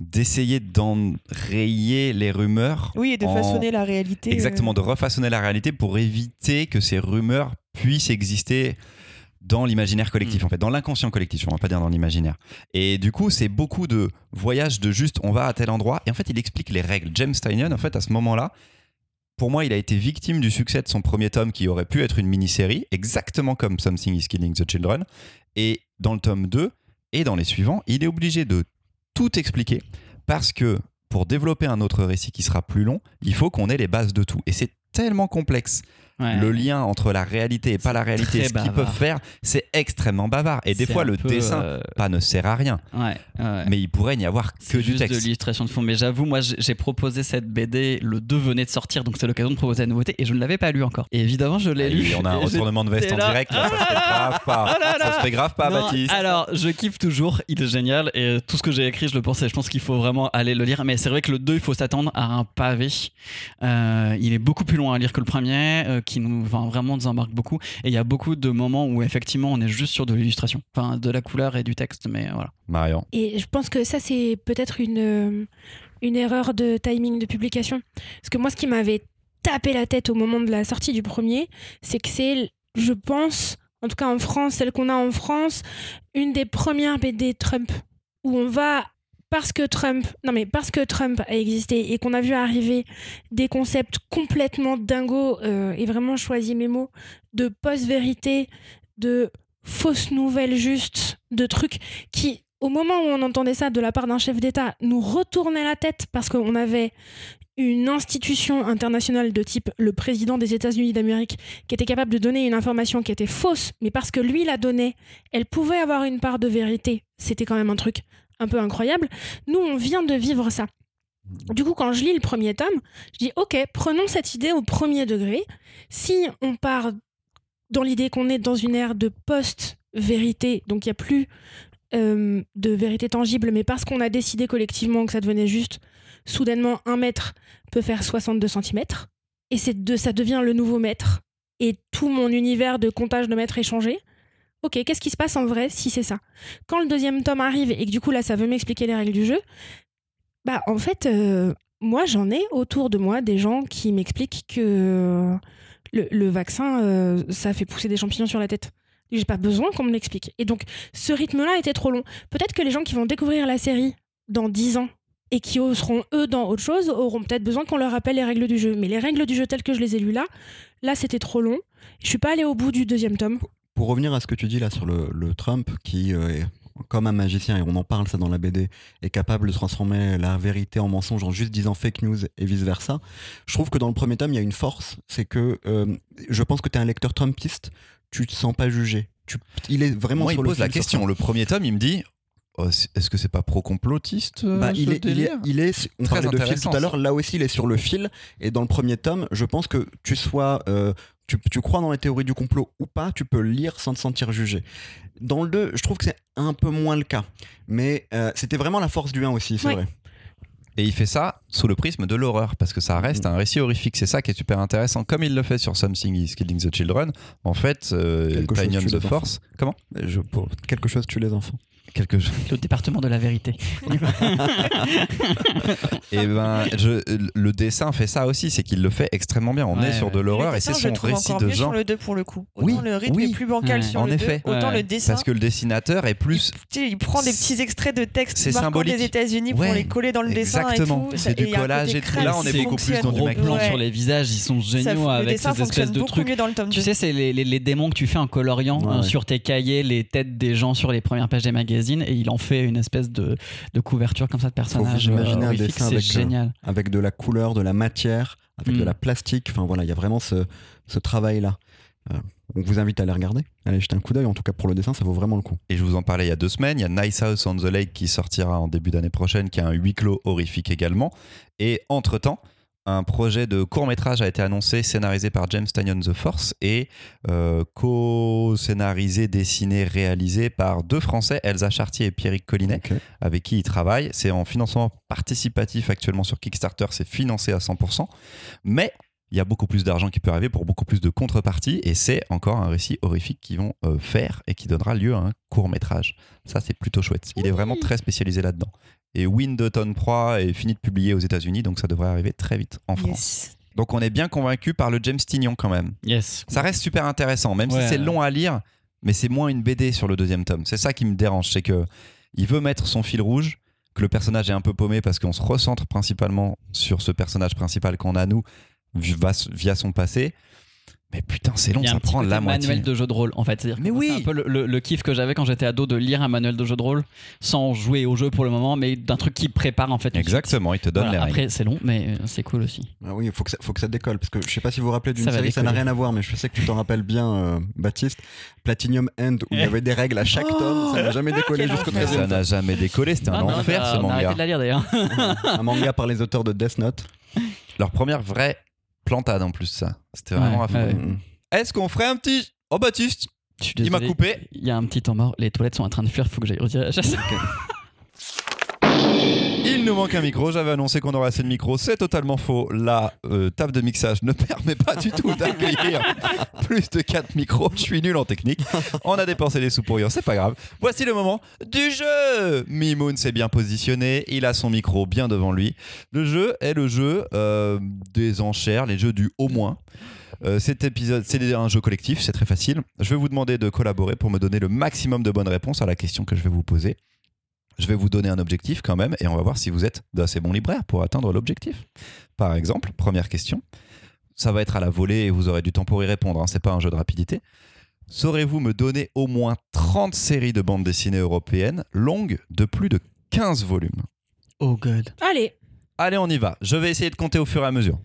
Speaker 1: d'essayer d'enrayer les rumeurs.
Speaker 5: Oui, et de
Speaker 1: en-
Speaker 5: façonner la réalité.
Speaker 1: Exactement,
Speaker 5: euh,
Speaker 1: de refaçonner la réalité pour éviter que ces rumeurs puissent exister dans l'imaginaire collectif,
Speaker 2: Mm.
Speaker 1: en fait, dans l'inconscient collectif, on va pas dire dans l'imaginaire. Et du coup, c'est beaucoup de voyages de juste on va à tel endroit, et en fait, il explique les règles. James Tynion, en fait, à ce moment-là, pour moi, il a été victime du succès de son premier tome qui aurait pu être une mini-série, exactement comme Something is Killing the Children. Et dans le tome 2 et dans les suivants, il est obligé de tout expliquer parce que pour développer un autre récit qui sera plus long, il faut qu'on ait les bases de tout. Et c'est tellement complexe
Speaker 4: Ouais.
Speaker 1: le lien entre la réalité et pas la réalité, ce qu'ils peuvent faire, c'est extrêmement bavard. Et des fois, le dessin
Speaker 4: euh,
Speaker 1: pas ne sert à rien.
Speaker 4: ouais, ouais.
Speaker 1: Mais il pourrait n'y avoir que du
Speaker 4: juste de
Speaker 1: texte.
Speaker 4: l'illustration de fond. Mais j'avoue, moi, j'ai proposé cette BD, le 2 venait de sortir, donc c'est l'occasion de proposer la nouveauté, et je ne l'avais pas lu encore. Et évidemment, je l'ai lu.
Speaker 1: Et on a un retournement de veste en
Speaker 4: là.
Speaker 1: direct, là, ça se fait grave pas.
Speaker 4: Là.
Speaker 1: Ça se fait grave pas,
Speaker 4: Non,
Speaker 1: Baptiste.
Speaker 4: Alors, je kiffe toujours, il est génial et tout ce que j'ai écrit, je le pensais. Je pense qu'il faut vraiment aller le lire. Mais c'est vrai que le 2, il faut s'attendre à un pavé. Euh, il est beaucoup plus loin à lire que le premier, euh, qui nous, enfin, vraiment nous embarque beaucoup. Et il y a beaucoup de moments où effectivement on est juste sur de l'illustration, enfin de la couleur et du texte. Mais voilà.
Speaker 1: Marion.
Speaker 3: Et je pense que ça, c'est peut-être une, euh, une erreur de timing de publication. Parce que moi, ce qui m'avait tapé la tête au moment de la sortie du premier, c'est que c'est, je pense, en tout cas en France, celle qu'on a en France, une des premières BD Trump où on va parce que Trump, non mais parce que Trump a existé et qu'on a vu arriver des concepts complètement dingos euh, et vraiment choisi mes mots de post-vérité, de fausses nouvelles justes, de trucs qui, au moment où on entendait ça de la part d'un chef d'État, nous retournaient la tête parce qu'on avait une institution internationale de type le président des États-Unis d'Amérique qui était capable de donner une information qui était fausse, mais parce que lui la donnait, elle pouvait avoir une part de vérité. C'était quand même un truc un peu incroyable. Nous, on vient de vivre ça. Du coup, quand je lis le premier tome, je dis ok, prenons cette idée au premier degré. Si on part dans l'idée qu'on est dans une ère de vérité, donc il n'y a plus euh, de vérité tangible, mais parce qu'on a décidé collectivement que ça devenait juste, soudainement, un mètre peut faire 62 cm, et de, ça devient le nouveau mètre, et tout mon univers de comptage de mètres est changé. Ok, qu'est-ce qui se passe en vrai si c'est ça? Quand le deuxième tome arrive et que du coup là ça veut m'expliquer les règles du jeu, bah en fait, euh, moi j'en ai autour de moi des gens qui m'expliquent que le, vaccin euh, ça fait pousser des champignons sur la tête. J'ai pas besoin qu'on me l'explique. Et donc ce rythme-là était trop long. Peut-être que les gens qui vont découvrir la série dans 10 ans et qui seront eux dans autre chose auront peut-être besoin qu'on leur rappelle les règles du jeu. Mais les règles du jeu telles que je les ai lues là, là c'était trop long. Je suis pas allée au bout du deuxième tome.
Speaker 2: Pour revenir à ce que tu dis là sur le, le Trump, qui euh, est comme un magicien, et on en parle ça dans la BD, est capable de transformer la vérité en mensonge en juste disant fake news et vice-versa, je trouve que dans le premier tome, il y a une force, c'est que euh, je pense que tu es un lecteur trumpiste, tu te sens pas jugé. Tu, il est vraiment
Speaker 1: Moi, il
Speaker 2: sur le
Speaker 1: pose la
Speaker 2: sur
Speaker 1: question. Le premier tome, il me dit oh, est-ce que c'est pas pro-complotiste euh,
Speaker 2: Bah, il, est, il, est,
Speaker 1: délire
Speaker 2: il est- on
Speaker 1: Très
Speaker 2: parlait de fil tout à l'heure, là aussi il est sur le fil, et dans le premier tome, je pense que tu sois, euh, tu, tu crois dans les théories du complot ou pas, tu peux lire sans te sentir jugé. Dans le 2, je trouve que c'est un peu moins le cas, mais euh, c'était vraiment la force du 1 aussi, c'est
Speaker 3: Ouais.
Speaker 2: vrai.
Speaker 1: Et il fait ça sous le prisme de l'horreur, parce que ça reste un récit horrifique. C'est ça qui est super intéressant. Comme il le fait sur Something is Killing the Children, en fait, euh,
Speaker 2: Quelque chose
Speaker 1: Pinion
Speaker 2: tue
Speaker 1: the
Speaker 2: les
Speaker 1: Force. Comment?
Speaker 2: Je, pour quelque chose tue les enfants.
Speaker 1: Quelque chose.
Speaker 4: Le département de la vérité.
Speaker 1: Et ben, je- le dessin fait ça aussi, c'est qu'il le fait extrêmement bien. On
Speaker 4: Ouais,
Speaker 1: est sur de l'horreur et c'est
Speaker 5: dessin, je
Speaker 1: son récit de genre.
Speaker 5: sur le 2 pour le coup. Autant
Speaker 1: Oui,
Speaker 5: le rythme
Speaker 1: oui.
Speaker 5: est plus bancal
Speaker 4: Ouais.
Speaker 5: sur
Speaker 1: En
Speaker 5: le 2,
Speaker 1: effet.
Speaker 5: autant
Speaker 4: Ouais.
Speaker 5: le dessin.
Speaker 1: Parce que le dessinateur est plus.
Speaker 5: Tu sais, il prend des petits extraits de textes
Speaker 1: C'est
Speaker 5: marquants
Speaker 1: symbolique.
Speaker 5: des États-unis
Speaker 1: Ouais,
Speaker 5: pour les coller dans le dessin
Speaker 1: exactement.
Speaker 5: et tout.
Speaker 1: C'est du
Speaker 5: il
Speaker 1: collage et tout. Là, on est beaucoup plus dans du
Speaker 4: gros
Speaker 5: Ouais.
Speaker 4: sur les visages, ils sont géniaux avec
Speaker 5: dessin
Speaker 4: ces espèces
Speaker 5: fonctionne
Speaker 4: de trucs.
Speaker 5: mieux dans le tome
Speaker 4: Tu
Speaker 5: 2.
Speaker 4: sais, c'est les, démons que tu fais en coloriant
Speaker 2: ouais.
Speaker 4: sur tes cahiers, les têtes des gens sur les premières pages des magazines, et il en fait une espèce de, de couverture comme ça de personnage.
Speaker 2: vous imaginer un dessin avec, euh,
Speaker 4: génial.
Speaker 2: Avec de la couleur, de la matière, avec
Speaker 4: Mm.
Speaker 2: de la plastique, enfin voilà, il y a vraiment ce, ce travail-là. Euh, on vous invite à aller regarder, allez jeter un coup d'œil, en tout cas pour le dessin, ça vaut vraiment le coup.
Speaker 1: Et je vous en parlais il y a deux semaines. Il y a Nice House on the Lake qui sortira en début d'année prochaine, qui a un huis clos horrifique également. Et entre-temps, un projet de court métrage a été annoncé, scénarisé par James Tanyon The Force et euh, co-scénarisé, dessiné, réalisé par deux Français, Elsa Chartier et Pierrick Collinet, avec qui il travaille. C'est en financement participatif actuellement sur Kickstarter, c'est financé à 100%. Mais il y a beaucoup plus d'argent qui peut arriver pour beaucoup plus de contreparties et c'est encore un récit horrifique qu'ils vont euh, faire et qui donnera lieu à un court métrage. Ça, c'est plutôt chouette. Il est vraiment très spécialisé là-dedans. Et Wind Autumn 3 est fini de publier aux États-Unis, donc ça devrait arriver très vite en France.
Speaker 5: Yes.
Speaker 1: Donc on est bien convaincu par le James Tignon quand même.
Speaker 4: Yes.
Speaker 1: Ça reste super intéressant, même
Speaker 4: Ouais.
Speaker 1: si c'est long à lire, mais c'est moins une BD sur le deuxième tome. C'est ça qui me dérange, c'est que il veut mettre son fil rouge, que le personnage est un peu paumé parce qu'on se recentre principalement sur ce personnage principal qu'on a nous via via son passé. Mais putain, c'est long, ça prend la moitié.
Speaker 4: manuel de jeu de rôle en fait. C'est-à-dire
Speaker 1: Mais oui.
Speaker 4: C'est un peu le, le- le kiff que j'avais quand j'étais ado de lire un manuel de jeu de rôle sans jouer au jeu pour le moment, mais d'un truc qui prépare en fait.
Speaker 1: Exactement, il te donne
Speaker 4: Voilà,
Speaker 1: les règles.
Speaker 4: Après, c'est long, mais euh, c'est cool aussi.
Speaker 2: Ah oui, il faut que, ça, faut que ça décolle. Parce que je sais pas si vous vous rappelez d'une
Speaker 4: Ça
Speaker 2: série, ça n'a rien à voir, mais je sais que tu t'en rappelles bien, euh, Baptiste. Platinum End, où il y avait des règles à chaque tome, ça n'a jamais décollé jusqu'au
Speaker 5: enfer.
Speaker 2: 13
Speaker 1: Ça n'a jamais décollé, c'était un
Speaker 4: Ah, non,
Speaker 1: enfer
Speaker 4: on a-
Speaker 1: ce
Speaker 4: on a
Speaker 1: manga.
Speaker 4: arrêté de la lire d'ailleurs.
Speaker 2: Un manga par les auteurs de Death Note.
Speaker 1: Leur première vraie plantade en plus, ça. C'était vraiment
Speaker 4: ouais.
Speaker 2: Mm.
Speaker 1: Est-ce qu'on ferait un petit. Oh Baptiste Il m'a coupé.
Speaker 4: Il y a un petit temps mort. Les toilettes sont en train de fuir. Il faut que j'aille retirer la chasse.
Speaker 1: Il nous manque un micro, j'avais annoncé qu'on aurait assez de micros, c'est totalement faux. La euh, table de mixage ne permet pas du tout d'accueillir plus de 4 micros, je suis nul en technique. On a dépensé des sous pour rien, c'est pas grave. Voici le moment du jeu Mimoun s'est bien positionné, il a son micro bien devant lui. Le jeu est le jeu euh, des enchères, les jeux du au moins. Euh, cet épisode, c'est un jeu collectif, c'est très facile. Je vais vous demander de collaborer pour me donner le maximum de bonnes réponses à la question que je vais vous poser. Je vais vous donner un objectif quand même et on va voir si vous êtes d'assez bons libraires pour atteindre l'objectif. Par exemple, première question. Ça va être à la volée et vous aurez du temps pour y répondre. Hein, c'est pas un jeu de rapidité. Saurez-vous me donner au moins 30 séries de bandes dessinées européennes longues de plus de 15 volumes?
Speaker 4: Oh god.
Speaker 3: Allez,
Speaker 1: Allez, on y va. Je vais essayer de compter au fur et à mesure.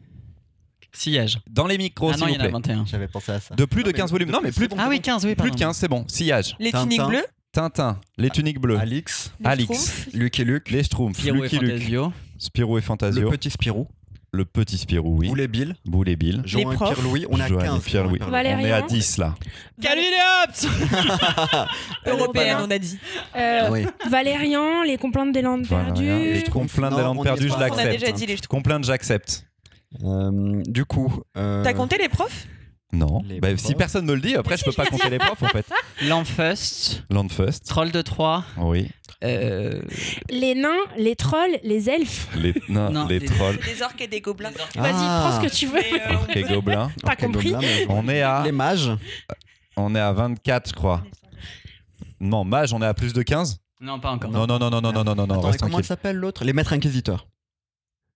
Speaker 4: Sillage.
Speaker 1: Dans les micros,
Speaker 4: ah non, il y
Speaker 1: vous
Speaker 4: en a
Speaker 1: plaît.
Speaker 4: 21.
Speaker 2: J'avais pensé à ça.
Speaker 1: De plus de
Speaker 2: Non, mais
Speaker 1: 15 volumes.
Speaker 2: de
Speaker 1: Non, mais plus,
Speaker 2: bon.
Speaker 4: Ah oui, 15, oui,
Speaker 1: plus
Speaker 4: pardon.
Speaker 1: de 15, c'est bon. Sillage.
Speaker 5: Les
Speaker 2: Tintin.
Speaker 5: tuniques bleues,
Speaker 1: Tintin. Les tuniques bleues.
Speaker 2: Alix,
Speaker 5: les
Speaker 1: Alix.
Speaker 5: Schtroumpfs,
Speaker 2: Luc et Luc,
Speaker 1: Les Schtroumpfs.
Speaker 4: Pierrot et
Speaker 1: Lucky Luke.
Speaker 4: Fantasio.
Speaker 1: Spirou et
Speaker 2: le
Speaker 1: Fantasio.
Speaker 2: petit Spirou.
Speaker 1: Le petit Spirou, oui.
Speaker 2: Boulet Bill,
Speaker 1: Boulet Bill.
Speaker 2: Et
Speaker 5: profs.
Speaker 2: Pierre-Louis, on est à
Speaker 1: Johan et
Speaker 2: 15.
Speaker 1: Pierre-Louis.
Speaker 2: Johan et
Speaker 1: On est à
Speaker 3: Valérian.
Speaker 1: 10 là.
Speaker 4: Calvin et
Speaker 5: Européenne, on a dit.
Speaker 3: Euh,
Speaker 2: Oui.
Speaker 3: Valérian, les complaintes des Landes
Speaker 1: Valérian,
Speaker 3: perdues.
Speaker 1: les complaintes des Landes
Speaker 2: on
Speaker 1: perdues, je.
Speaker 5: On a
Speaker 1: l'accepte.
Speaker 5: déjà dit les
Speaker 1: Complainte, j'accepte.
Speaker 2: Euh, du coup. euh,
Speaker 5: T'as compté les profs?
Speaker 1: Non. Bah, si personne me le dit, après je peux pas compter les profs en fait.
Speaker 4: Landfest.
Speaker 1: Landfest.
Speaker 4: Troll de 3.
Speaker 1: Oui.
Speaker 4: Euh,
Speaker 3: les nains, les trolls, les elfes.
Speaker 1: Les
Speaker 4: nains,
Speaker 1: les, trolls.
Speaker 5: Les orques et des gobelins.
Speaker 3: Vas-y, prends ce que tu veux.
Speaker 5: Euh,
Speaker 1: orques et
Speaker 3: gobelins.
Speaker 2: T'as
Speaker 3: compris
Speaker 1: On est à.
Speaker 2: Les mages.
Speaker 1: Euh, on est à 24, je crois. Non, mage, on est à plus de 15
Speaker 4: Non, pas encore.
Speaker 1: Non, non, non, non, non, non, non, non.
Speaker 2: Comment s'appelle l'autre? Les maîtres inquisiteurs.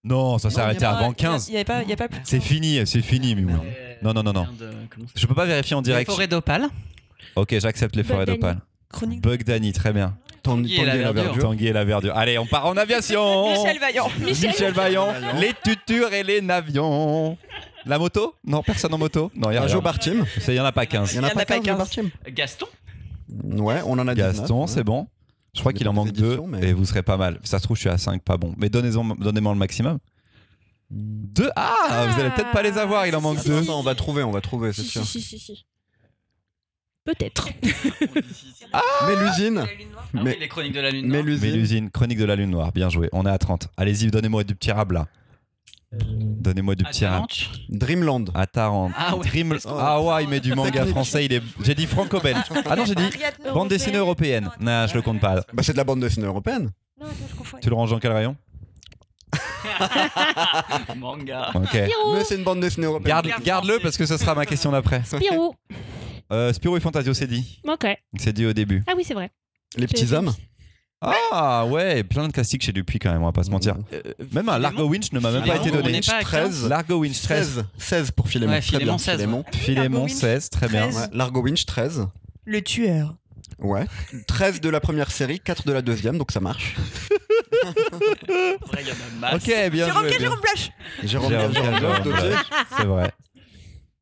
Speaker 1: Non, ça s'est arrêté avant 15.
Speaker 5: Il pas,
Speaker 1: C'est fini, c'est fini,
Speaker 4: mais.
Speaker 1: Non, non, non, non.
Speaker 4: ça
Speaker 1: Je peux pas vérifier en direct.
Speaker 4: Les forêts d'Opale.
Speaker 1: Ok, j'accepte les forêts d'Opale.
Speaker 5: Chronique.
Speaker 1: Bug Danny, très bien.
Speaker 2: Tanguy
Speaker 4: et la verdure.
Speaker 1: Tanguy et la verdure. Allez, on part en aviation.
Speaker 5: Michel Vaillant.
Speaker 1: Michel Vaillant, les tutures et les navions. La moto? Non, personne en moto Non, il y a.
Speaker 2: Joe Bartim.
Speaker 1: Il y en a pas 15.
Speaker 2: Il y en a pas 15 Joe Bartim
Speaker 4: Gaston?
Speaker 2: Ouais, on en a 19.
Speaker 1: Gaston, c'est bon. Je crois qu'il en manque deux
Speaker 2: mais-
Speaker 1: et vous serez pas mal. Ça se trouve, je suis à 5, pas bon. Mais donnez-moi le maximum. Deux Ah,
Speaker 3: Ah,
Speaker 1: Vous allez peut-être pas les avoir, il en
Speaker 3: si,
Speaker 1: manque
Speaker 3: si,
Speaker 1: deux.
Speaker 2: Attends, on va trouver, on va trouver, c'est
Speaker 3: Si,
Speaker 2: sûr.
Speaker 3: si, si, si, si. Peut-être.
Speaker 2: Mélusine.
Speaker 4: Ah
Speaker 2: Mais-
Speaker 4: oui, les chroniques de la lune. Noire.
Speaker 2: Mélusine.
Speaker 1: Mélusine, Chronique de la Lune Noire, bien joué. On est à 30. Allez-y, donnez-moi du petit rab là. Donnez-moi du petit rab.
Speaker 4: Atalante.
Speaker 2: Dreamland.
Speaker 1: À Tarente.
Speaker 4: Ah ouais.
Speaker 1: Dream-
Speaker 2: Oh.
Speaker 1: Ah ouais, il met du manga français, il est. J'ai dit franco-belge. Ah non, j'ai dit bande dessinée européenne. Non, je le compte pas.
Speaker 2: Bah, c'est de la bande dessinée européenne.
Speaker 1: Tu le ranges dans quel rayon?
Speaker 4: Manga.
Speaker 1: Ok.
Speaker 3: Spirou
Speaker 2: Mais c'est une bande dessinée européenne.
Speaker 1: Garde, garde-le parce que ce sera ma question d'après.
Speaker 3: Spirou
Speaker 1: Euh, Spirou et Fantasio, c'est dit.
Speaker 3: Ok.
Speaker 1: C'est dit au début.
Speaker 3: Ah oui, c'est vrai.
Speaker 2: Les petits hommes.
Speaker 1: Ah ouais, plein de classiques chez Dupuis quand même, on va pas se mentir. Même un Largo Winch ne m'a même pas
Speaker 4: Philémon,
Speaker 1: été
Speaker 4: on
Speaker 1: donné.
Speaker 4: pas à
Speaker 2: 13.
Speaker 1: Largo Winch 13.
Speaker 2: 13. 16 pour Philémon.
Speaker 4: Ouais,
Speaker 2: Très
Speaker 4: Philémon,
Speaker 2: bien,
Speaker 4: 16,
Speaker 2: Philémon.
Speaker 1: Philémon
Speaker 5: Largo Winch,
Speaker 1: 16, très bien.
Speaker 5: 13.
Speaker 2: Ouais, Largo Winch 13.
Speaker 5: Le tueur.
Speaker 2: Ouais. 13 de la première série, 4 de la deuxième, donc ça marche.
Speaker 4: Vrai, il y en a masse.
Speaker 1: Ok, bien
Speaker 5: Jérôme
Speaker 1: joué.
Speaker 5: K.
Speaker 1: bien-
Speaker 5: Jérôme Blache.
Speaker 2: Jérôme,
Speaker 1: Jérôme Blache.
Speaker 2: Dodier.
Speaker 1: C'est vrai.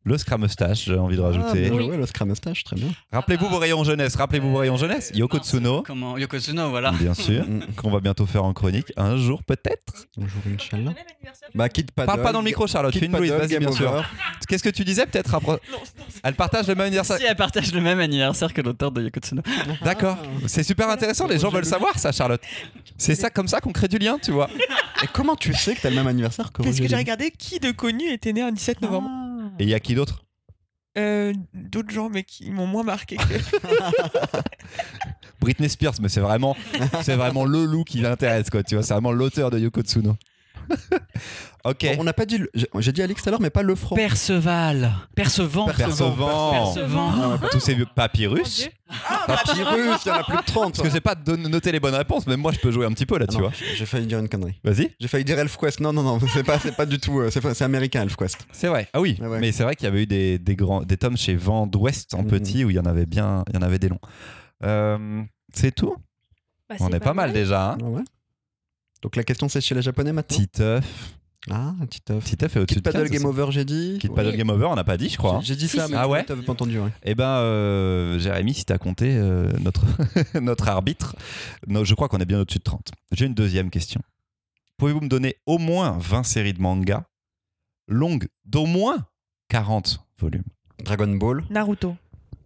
Speaker 1: Le Scramustache, j'ai envie de
Speaker 2: Ah,
Speaker 1: rajouter.
Speaker 2: bien joué, le Scrum Mustache, très bien.
Speaker 1: Rappelez-vous vos rayons jeunesse, rappelez-vous vos rayons jeunesse. Yoko Tsuno,
Speaker 4: Comment Yoko Tsuno, voilà.
Speaker 1: bien sûr, qu'on va bientôt faire en chronique, un jour peut-être.
Speaker 2: Bonjour, Inch'Allah. Bah, Kid Paddle.
Speaker 1: Parle pas dans le micro, Charlotte, fais une bruit,
Speaker 2: Paddle,
Speaker 1: vas-y, bien sûr. Qu'est-ce que tu disais peut-être après Elle partage le même anniversaire.
Speaker 4: Si elle partage le même anniversaire que l'auteur de Yoko Tsuno.
Speaker 1: D'accord. C'est super intéressant, les gens veulent savoir ça, Charlotte. C'est ça comme ça qu'on crée du lien, tu vois.
Speaker 2: Et comment tu sais que t'as le même anniversaire que
Speaker 5: Parce que j'ai regardé qui de connu était né un 17 novembre.
Speaker 1: Et il y a qui d'autre?
Speaker 5: Euh, D'autres gens, mais qui m'ont moins marqué que.
Speaker 1: Britney Spears, mais c'est vraiment, c'est vraiment le loup qui l'intéresse, quoi. Tu vois, c'est vraiment l'auteur de Yoko Tsuno. Ok.
Speaker 2: Bon, on n'a pas dit. le- j'ai- dit Alix tout à l'heure, mais pas le front.
Speaker 4: Perceval. Percevant.
Speaker 1: Percevant.
Speaker 4: Percevant.
Speaker 2: Ah,
Speaker 1: Tous ces vieux papyrus.
Speaker 2: Papyrus, il y en a plus de 30.
Speaker 1: Parce que j'ai pas noté les bonnes réponses, mais moi je peux jouer un petit peu là,
Speaker 2: Ah
Speaker 1: tu
Speaker 2: non,
Speaker 1: vois.
Speaker 2: J'ai failli dire une connerie.
Speaker 1: Vas-y.
Speaker 2: J'ai failli dire ElfQuest. Non, non, non, c'est pas, c'est pas du tout. euh, C'est américain, ElfQuest.
Speaker 1: C'est vrai. Ah oui.
Speaker 2: Ah ouais.
Speaker 1: Mais c'est vrai qu'il y avait eu des, des grands, des tomes chez Vent d'Ouest en
Speaker 2: Mhm.
Speaker 1: petit où il y en avait bien, il y en avait des longs. Euh, c'est tout?
Speaker 3: Bah,
Speaker 1: On est pas mal déjà. Hein.
Speaker 2: Ah ouais. Donc la question, c'est chez les Japonais maintenant
Speaker 1: Titeuf.
Speaker 2: Ah, Titeuf.
Speaker 1: Titeuf est au-dessus de 15.
Speaker 2: Paddle Game
Speaker 1: aussi.
Speaker 2: Over, j'ai dit.
Speaker 1: Kid Paddle Game Over, on n'a pas dit, je crois. hein.
Speaker 2: J'ai dit
Speaker 3: Si,
Speaker 2: ça,
Speaker 3: si.
Speaker 2: mais
Speaker 1: Ah ouais
Speaker 2: t'avais pas entendu. ouais.
Speaker 1: Eh ben, euh, Jérémy, si t'as compté euh, notre, notre arbitre, non, je crois qu'on est bien au-dessus de 30. J'ai une deuxième question. Pouvez-vous me donner au moins 20 séries de manga longues d'au moins 40 volumes?
Speaker 2: Dragon Ball,
Speaker 5: Naruto.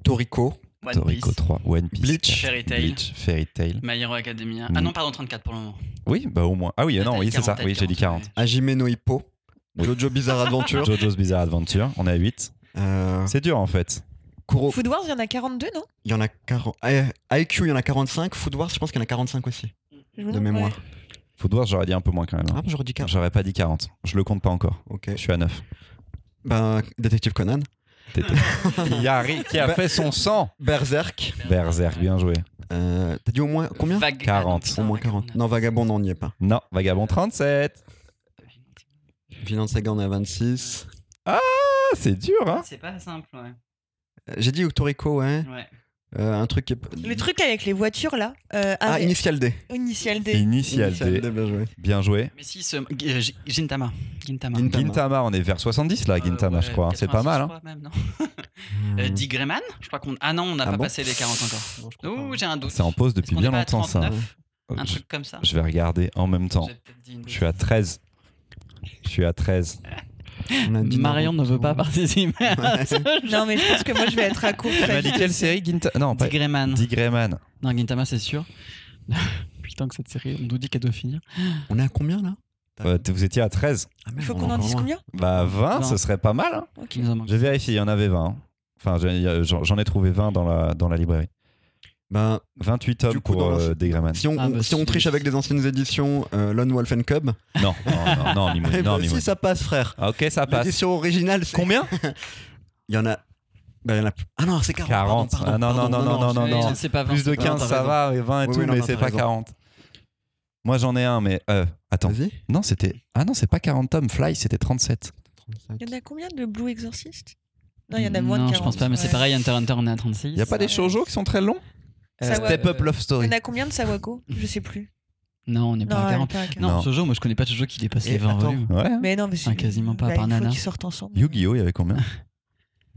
Speaker 2: Toriko,
Speaker 4: One
Speaker 1: Toriko
Speaker 4: Piece.
Speaker 1: 3, One Piece,
Speaker 2: Bleach.
Speaker 1: 4,
Speaker 4: Fairy Tail.
Speaker 1: Bleach, Fairy Tail.
Speaker 4: My Hero Academia.
Speaker 1: Mm.
Speaker 4: Ah non, pardon, 34 pour le moment.
Speaker 1: Oui, bah au moins. Ah oui,
Speaker 4: Ah,
Speaker 1: non, oui, c'est ça.
Speaker 4: 40,
Speaker 1: Oui, j'ai dit 40.
Speaker 2: Hajime no Hippo,
Speaker 1: Oui.
Speaker 2: Jojo Bizarre Adventure,
Speaker 1: JoJo's Bizarre Adventure, on est à 8.
Speaker 2: euh,
Speaker 1: C'est dur en fait.
Speaker 2: Kuro.
Speaker 5: Food Wars, il y en a 42, non?
Speaker 2: Il y en a 40. eh, IQ, il y en a 45. Food Wars, je pense qu'il y en a 45 aussi,
Speaker 5: me
Speaker 2: de mémoire.
Speaker 5: ouais.
Speaker 1: Food Wars, j'aurais dit un peu moins quand même. hein.
Speaker 2: Ah, j'aurais dit 40.
Speaker 1: J'aurais pas dit 40. Je le compte pas encore.
Speaker 2: Ok.
Speaker 1: Je suis à 9.
Speaker 2: Ben, Détective Conan.
Speaker 1: Yari qui a fait son sang.
Speaker 2: Berserk.
Speaker 1: Berserk, bien joué.
Speaker 2: Euh, T'as dit au moins combien
Speaker 4: Vague-
Speaker 1: 40.
Speaker 4: Ah, putain,
Speaker 2: Au moins
Speaker 4: Vague-
Speaker 2: 40. Non, Vagabond, on n'y est pas.
Speaker 1: Non, Vagabond 37.
Speaker 2: Villain Saga, on est à 26.
Speaker 1: Ah, c'est dur, hein
Speaker 4: C'est pas simple, ouais.
Speaker 2: Euh, J'ai dit Toriko, ouais.
Speaker 4: ouais.
Speaker 2: Euh, un truc qui est.
Speaker 5: Le truc avec les voitures, là. euh,
Speaker 2: Ah,
Speaker 5: avec-
Speaker 2: Initial D.
Speaker 5: Initial D.
Speaker 1: Initial D.
Speaker 2: bien joué.
Speaker 1: Bien joué.
Speaker 4: Mais si, ce... G- Gintama. Gintama.
Speaker 2: Gintama.
Speaker 1: Gintama, on est vers 70 là,
Speaker 4: Euh,
Speaker 1: Gintama,
Speaker 4: ouais,
Speaker 1: je crois. hein. C'est pas
Speaker 4: 86,
Speaker 1: mal, hein
Speaker 4: crois, même, non Euh, Digrayman Je crois qu'on. Ah non, on n'a
Speaker 2: Ah
Speaker 4: pas
Speaker 2: bon
Speaker 4: passé les 40 encore.
Speaker 2: Non,
Speaker 4: j'ai un doute.
Speaker 1: C'est en pause depuis bien longtemps, ça.
Speaker 4: 39 Un truc comme ça.
Speaker 1: je vais regarder en même temps. Je suis à 13. Je suis à 13.
Speaker 4: Marion ne veut pas participer à ce jeu.
Speaker 5: Non, mais je pense que moi, je vais être à court.
Speaker 1: Tu m'as dit quelle série Ginta... Non, pas.
Speaker 4: Non, Gintama, c'est sûr. Putain, que cette série, on nous dit qu'elle doit finir.
Speaker 2: On est à combien là?
Speaker 1: Euh, vous étiez à 13.
Speaker 2: Ah,
Speaker 5: Il
Speaker 2: merde,
Speaker 5: faut qu'on en dise combien?
Speaker 1: Bah 20,
Speaker 4: Non.
Speaker 1: ce serait pas mal. hein.
Speaker 5: Ok.
Speaker 4: Il nous en manque.
Speaker 1: J'ai vérifié, il y en avait 20. hein. Enfin, j'en j'en ai trouvé 20 dans la, dans la librairie.
Speaker 2: Ben,
Speaker 1: 28 tomes
Speaker 2: coup,
Speaker 1: pour euh,
Speaker 2: si on,
Speaker 4: Ah, bah,
Speaker 2: si on triche avec des anciennes éditions, euh, Lone Wolf and Cub,
Speaker 1: Non, non, non, non, Mimoun,
Speaker 2: eh
Speaker 1: non,
Speaker 2: ben,
Speaker 1: Mimoun.
Speaker 2: si ça passe, frère.
Speaker 1: Ah, Ok, ça passe.
Speaker 2: L'édition originale, c'est.
Speaker 1: Combien
Speaker 2: Il y en a. Ben, il y en a. Ah non, c'est 40.
Speaker 1: 40.
Speaker 2: pardon,
Speaker 1: Ah, non,
Speaker 2: pardon,
Speaker 1: non, non, non, non, non.
Speaker 4: je sais pas,
Speaker 1: Plus de
Speaker 4: Vincent.
Speaker 1: 15,
Speaker 2: t'as
Speaker 1: ça va, et 20 et
Speaker 2: Oui,
Speaker 1: tout,
Speaker 2: oui, non,
Speaker 1: mais
Speaker 2: non,
Speaker 1: c'est pas
Speaker 2: raison.
Speaker 1: 40. Moi, j'en ai un, mais. euh, attends.
Speaker 2: Vas-y.
Speaker 1: Non, c'était. Ah non, c'est pas 40 tomes. Fly, c'était 37.
Speaker 5: Il y en a combien de Blue Exorcist? Non, il y en a moins
Speaker 4: non,
Speaker 5: de 40.
Speaker 4: je pense pas, mais c'est pareil, Hunter Hunter, on est à 36.
Speaker 1: Il y a pas des shoujo qui sont très longs?
Speaker 5: Va.
Speaker 1: Step Up Love
Speaker 5: Il
Speaker 1: Story.
Speaker 5: y en a combien de Sawako Je sais plus.
Speaker 4: Non, on n'est pas à
Speaker 5: elle est
Speaker 4: 40.
Speaker 5: pas à 40.
Speaker 4: Non,
Speaker 1: Non.
Speaker 4: Shoujo, moi je connais pas de Shoujo qui dépasse
Speaker 2: Et
Speaker 4: les 20
Speaker 2: attends.
Speaker 4: volumes.
Speaker 1: Ouais.
Speaker 5: Mais non, mais c'est.
Speaker 4: quasiment pas,
Speaker 5: bah,
Speaker 4: par
Speaker 5: il faut
Speaker 4: nana.
Speaker 5: qu'ils sortent ensemble.
Speaker 1: Yu-Gi-Oh, il y avait combien?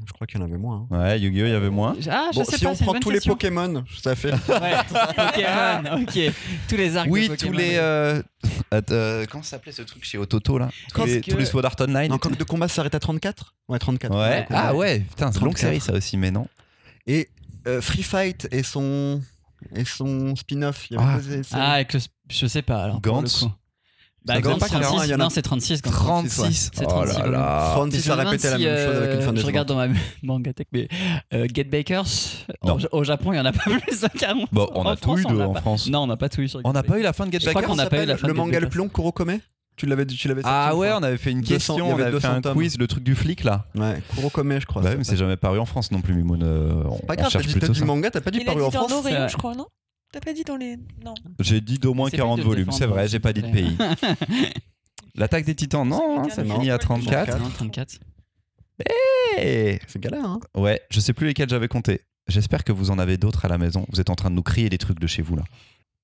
Speaker 2: Je crois qu'il y en avait moins. hein.
Speaker 1: Ouais, Yu-Gi-Oh, il y avait moins.
Speaker 4: Ah, je
Speaker 2: Bon,
Speaker 4: sais
Speaker 2: si
Speaker 4: pas,
Speaker 2: on
Speaker 4: c'est une
Speaker 2: prend
Speaker 4: bonne
Speaker 2: tous
Speaker 4: question.
Speaker 2: les Pokémon, ça fait.
Speaker 4: Ouais, Pokémon, ok. Tous les arcs
Speaker 1: Oui,
Speaker 4: de
Speaker 1: tous
Speaker 4: Pokémon.
Speaker 1: les. euh, att- euh, comment ça s'appelait ce truc chez Ototo là? Tous
Speaker 4: Parce
Speaker 1: les,
Speaker 4: que-
Speaker 1: tous les Sword Art Online.
Speaker 2: Non. Coq de combat s'arrête à 34 Ouais, 34.
Speaker 1: Ouais. Ah ouais, putain, c'est une longue
Speaker 2: 34.
Speaker 1: série ça aussi, mais non.
Speaker 2: Et euh, Free Fight et son, et son spin-off. Il y avait
Speaker 1: Ah.
Speaker 2: séries.
Speaker 4: Ah, avec le. Je sais pas alors. pour le
Speaker 1: Gantz.
Speaker 4: coup. Bah,
Speaker 1: Ça
Speaker 4: Gantz,
Speaker 1: faisait pas
Speaker 4: 36.
Speaker 2: 40, il y en a-
Speaker 4: Non, c'est 36. Gantz.
Speaker 1: 36.
Speaker 4: C'est
Speaker 1: Oh
Speaker 4: 36
Speaker 1: là là.
Speaker 2: 36
Speaker 4: Et je
Speaker 2: a
Speaker 4: me demande
Speaker 2: répété la même chose avec une
Speaker 4: euh,
Speaker 2: fin de
Speaker 4: Je regarde dans ma mangatech, mais euh, Get Bakers, au,
Speaker 1: Non.
Speaker 4: au Japon, il y en a pas plus de 40.
Speaker 1: Bon, on
Speaker 4: En
Speaker 1: a tout
Speaker 4: France,
Speaker 1: eu en
Speaker 4: pas.
Speaker 1: France.
Speaker 4: Non, on n'a pas tout eu sur
Speaker 1: On n'a pas eu la fin de Get
Speaker 4: Je crois
Speaker 1: Back
Speaker 4: qu'on n'a pas eu la fin de
Speaker 2: manga
Speaker 4: Get
Speaker 2: le plus long, Kurokome? Tu l'avais tu l'avais
Speaker 1: Ah ouais, on avait fait une
Speaker 2: 200,
Speaker 1: question, on
Speaker 2: avait
Speaker 1: fait
Speaker 2: 200
Speaker 1: un
Speaker 2: tomes.
Speaker 1: quiz, le truc du flic là.
Speaker 2: Ouais, Kurokome, je crois.
Speaker 1: Bah oui, mais c'est jamais paru en France non plus, Mimoun. euh, on,
Speaker 2: Pas grave, t'as dit
Speaker 1: ça.
Speaker 2: manga, t'as pas dit paru en France
Speaker 5: je crois, non? T'as pas dit dans les. Non.
Speaker 1: J'ai dit d'au moins
Speaker 4: C'est
Speaker 1: 40
Speaker 4: plus de
Speaker 1: volumes, c'est vrai, j'ai pas dit de pays. L'attaque des titans, non, hein, ça finit à
Speaker 5: Ouais,
Speaker 1: 34.
Speaker 4: Non, 34.
Speaker 1: Eh,
Speaker 2: C'est galère, hein.
Speaker 1: Ouais, je sais plus lesquels j'avais compté. J'espère que vous en avez d'autres à la maison. Vous êtes en train de nous crier des trucs de chez vous là.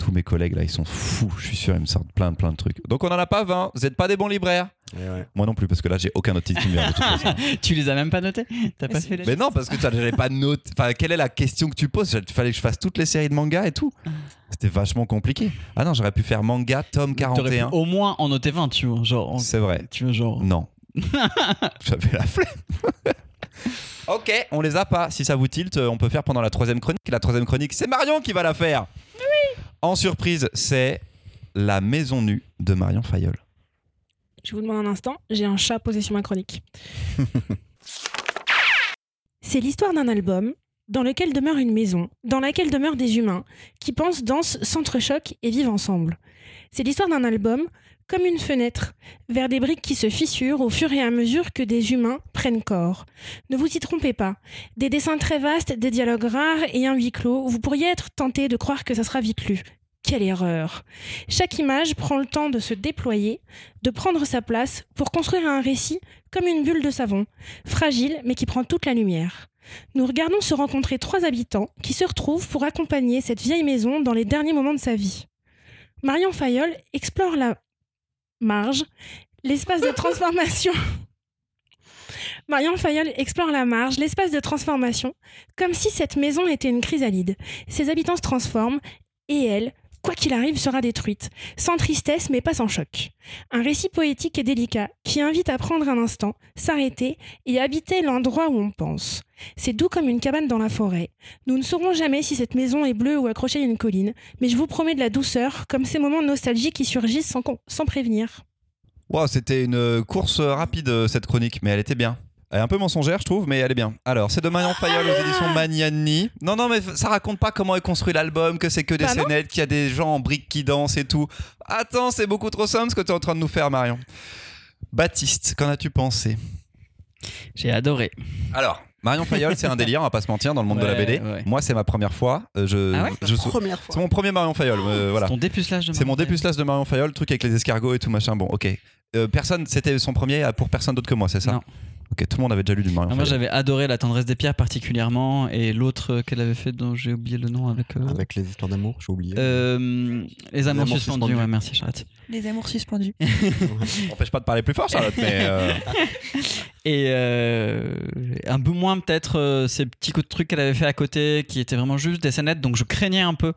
Speaker 1: Tous mes collègues là, ils sont fous. Je suis sûr, ils me sortent plein, plein de trucs. Donc on en a pas 20. Vous êtes pas des bons libraires.
Speaker 2: Ouais.
Speaker 1: Moi non plus, parce que là, j'ai aucun autre titre qui me vient de toute façon.
Speaker 4: tu les as même pas notés T'as pas
Speaker 5: Mais
Speaker 4: fait les.
Speaker 1: Mais non, parce que j'avais pas de note. Enfin, quelle est la question que tu poses? Il fallait que je fasse toutes les séries de manga et tout. C'était vachement compliqué. Ah non, j'aurais pu faire manga, tome
Speaker 4: T'aurais pu
Speaker 1: 41.
Speaker 4: au moins en noter 20, tu vois. Genre, en-
Speaker 1: C'est vrai.
Speaker 4: tu vois, genre.
Speaker 1: Non. J'avais la flemme. ok, on les a pas. Si ça vous tilte, on peut faire pendant la troisième chronique. La troisième chronique, c'est Marion qui va la faire. En surprise, c'est La maison nue de Marion Fayolle.
Speaker 3: Je vous demande un instant, j'ai un chat posé sur ma chronique. C'est l'histoire d'un album dans lequel demeure une maison, dans laquelle demeurent des humains qui pensent, dansent, s'entrechoquent et vivent ensemble. C'est l'histoire d'un album comme une fenêtre vers des briques qui se fissurent au fur et à mesure que des humains prennent corps. Ne vous y trompez pas. Des dessins très vastes, des dialogues rares et un huis clos, vous pourriez être tenté de croire que ça sera vite lu. Quelle erreur Chaque image prend le temps de se déployer, de prendre sa place pour construire un récit comme une bulle de savon, fragile mais qui prend toute la lumière. Nous regardons se rencontrer trois habitants qui se retrouvent pour accompagner cette vieille maison dans les derniers moments de sa vie. Marion Fayolle explore la marge, l'espace de transformation. Marion Fayolle explore la marge, l'espace de transformation, comme si cette maison était une chrysalide. Ses habitants se transforment et elle, quoi qu'il arrive, sera détruite, sans tristesse mais pas sans choc. Un récit poétique et délicat qui invite à prendre un instant, s'arrêter et habiter l'endroit où on pense. C'est doux comme une cabane dans la forêt. Nous ne saurons jamais si cette maison est bleue ou accrochée à une colline, mais je vous promets de la douceur, comme ces moments de nostalgie qui surgissent sans, sans prévenir.
Speaker 1: Wow, c'était une course euh, rapide euh, cette chronique, mais elle était bien. Elle est un peu mensongère, je trouve, mais elle est bien. Alors, c'est de Marion Fayolle aux éditions Magnani. Non, non, mais ça raconte pas comment est construit l'album, que c'est que des
Speaker 3: Bah
Speaker 1: scénettes, qu'il y a des gens en briques qui dansent et tout. Attends, c'est beaucoup trop simple ce que tu es en train de nous faire, Marion. Baptiste, qu'en as-tu pensé?
Speaker 4: J'ai adoré.
Speaker 1: Alors, Marion Fayolle, c'est un délire, on va pas se mentir, dans le monde de la BD.
Speaker 4: ouais.
Speaker 1: Moi, c'est ma première fois. euh, Je,
Speaker 4: Ah ouais
Speaker 1: je-
Speaker 2: Première fois.
Speaker 1: c'est mon premier Marion Fayolle. euh, voilà.
Speaker 4: Ton dépucelage de
Speaker 1: C'est mon dépucelage de Marion Fayolle, le truc avec les escargots et tout machin. Bon, ok. Euh, personne, c'était son premier pour personne d'autre que moi, c'est ça?
Speaker 4: Non.
Speaker 1: Ok, tout le monde avait déjà lu du Marion
Speaker 4: Ah, moi j'avais adoré La tendresse des pierres particulièrement et l'autre qu'elle avait fait dont j'ai oublié le nom avec. euh,
Speaker 2: Avec les histoires d'amour, j'ai oublié.
Speaker 4: euh, les amours suspendus. ouais, merci Charlotte.
Speaker 5: Les amours suspendus.
Speaker 1: N'empêche pas de parler plus fort, Charlotte, mais. euh,
Speaker 4: Et euh, un peu moins peut-être euh, ces petits coups de trucs qu'elle avait fait à côté qui étaient vraiment juste des scénettes. Donc je craignais un peu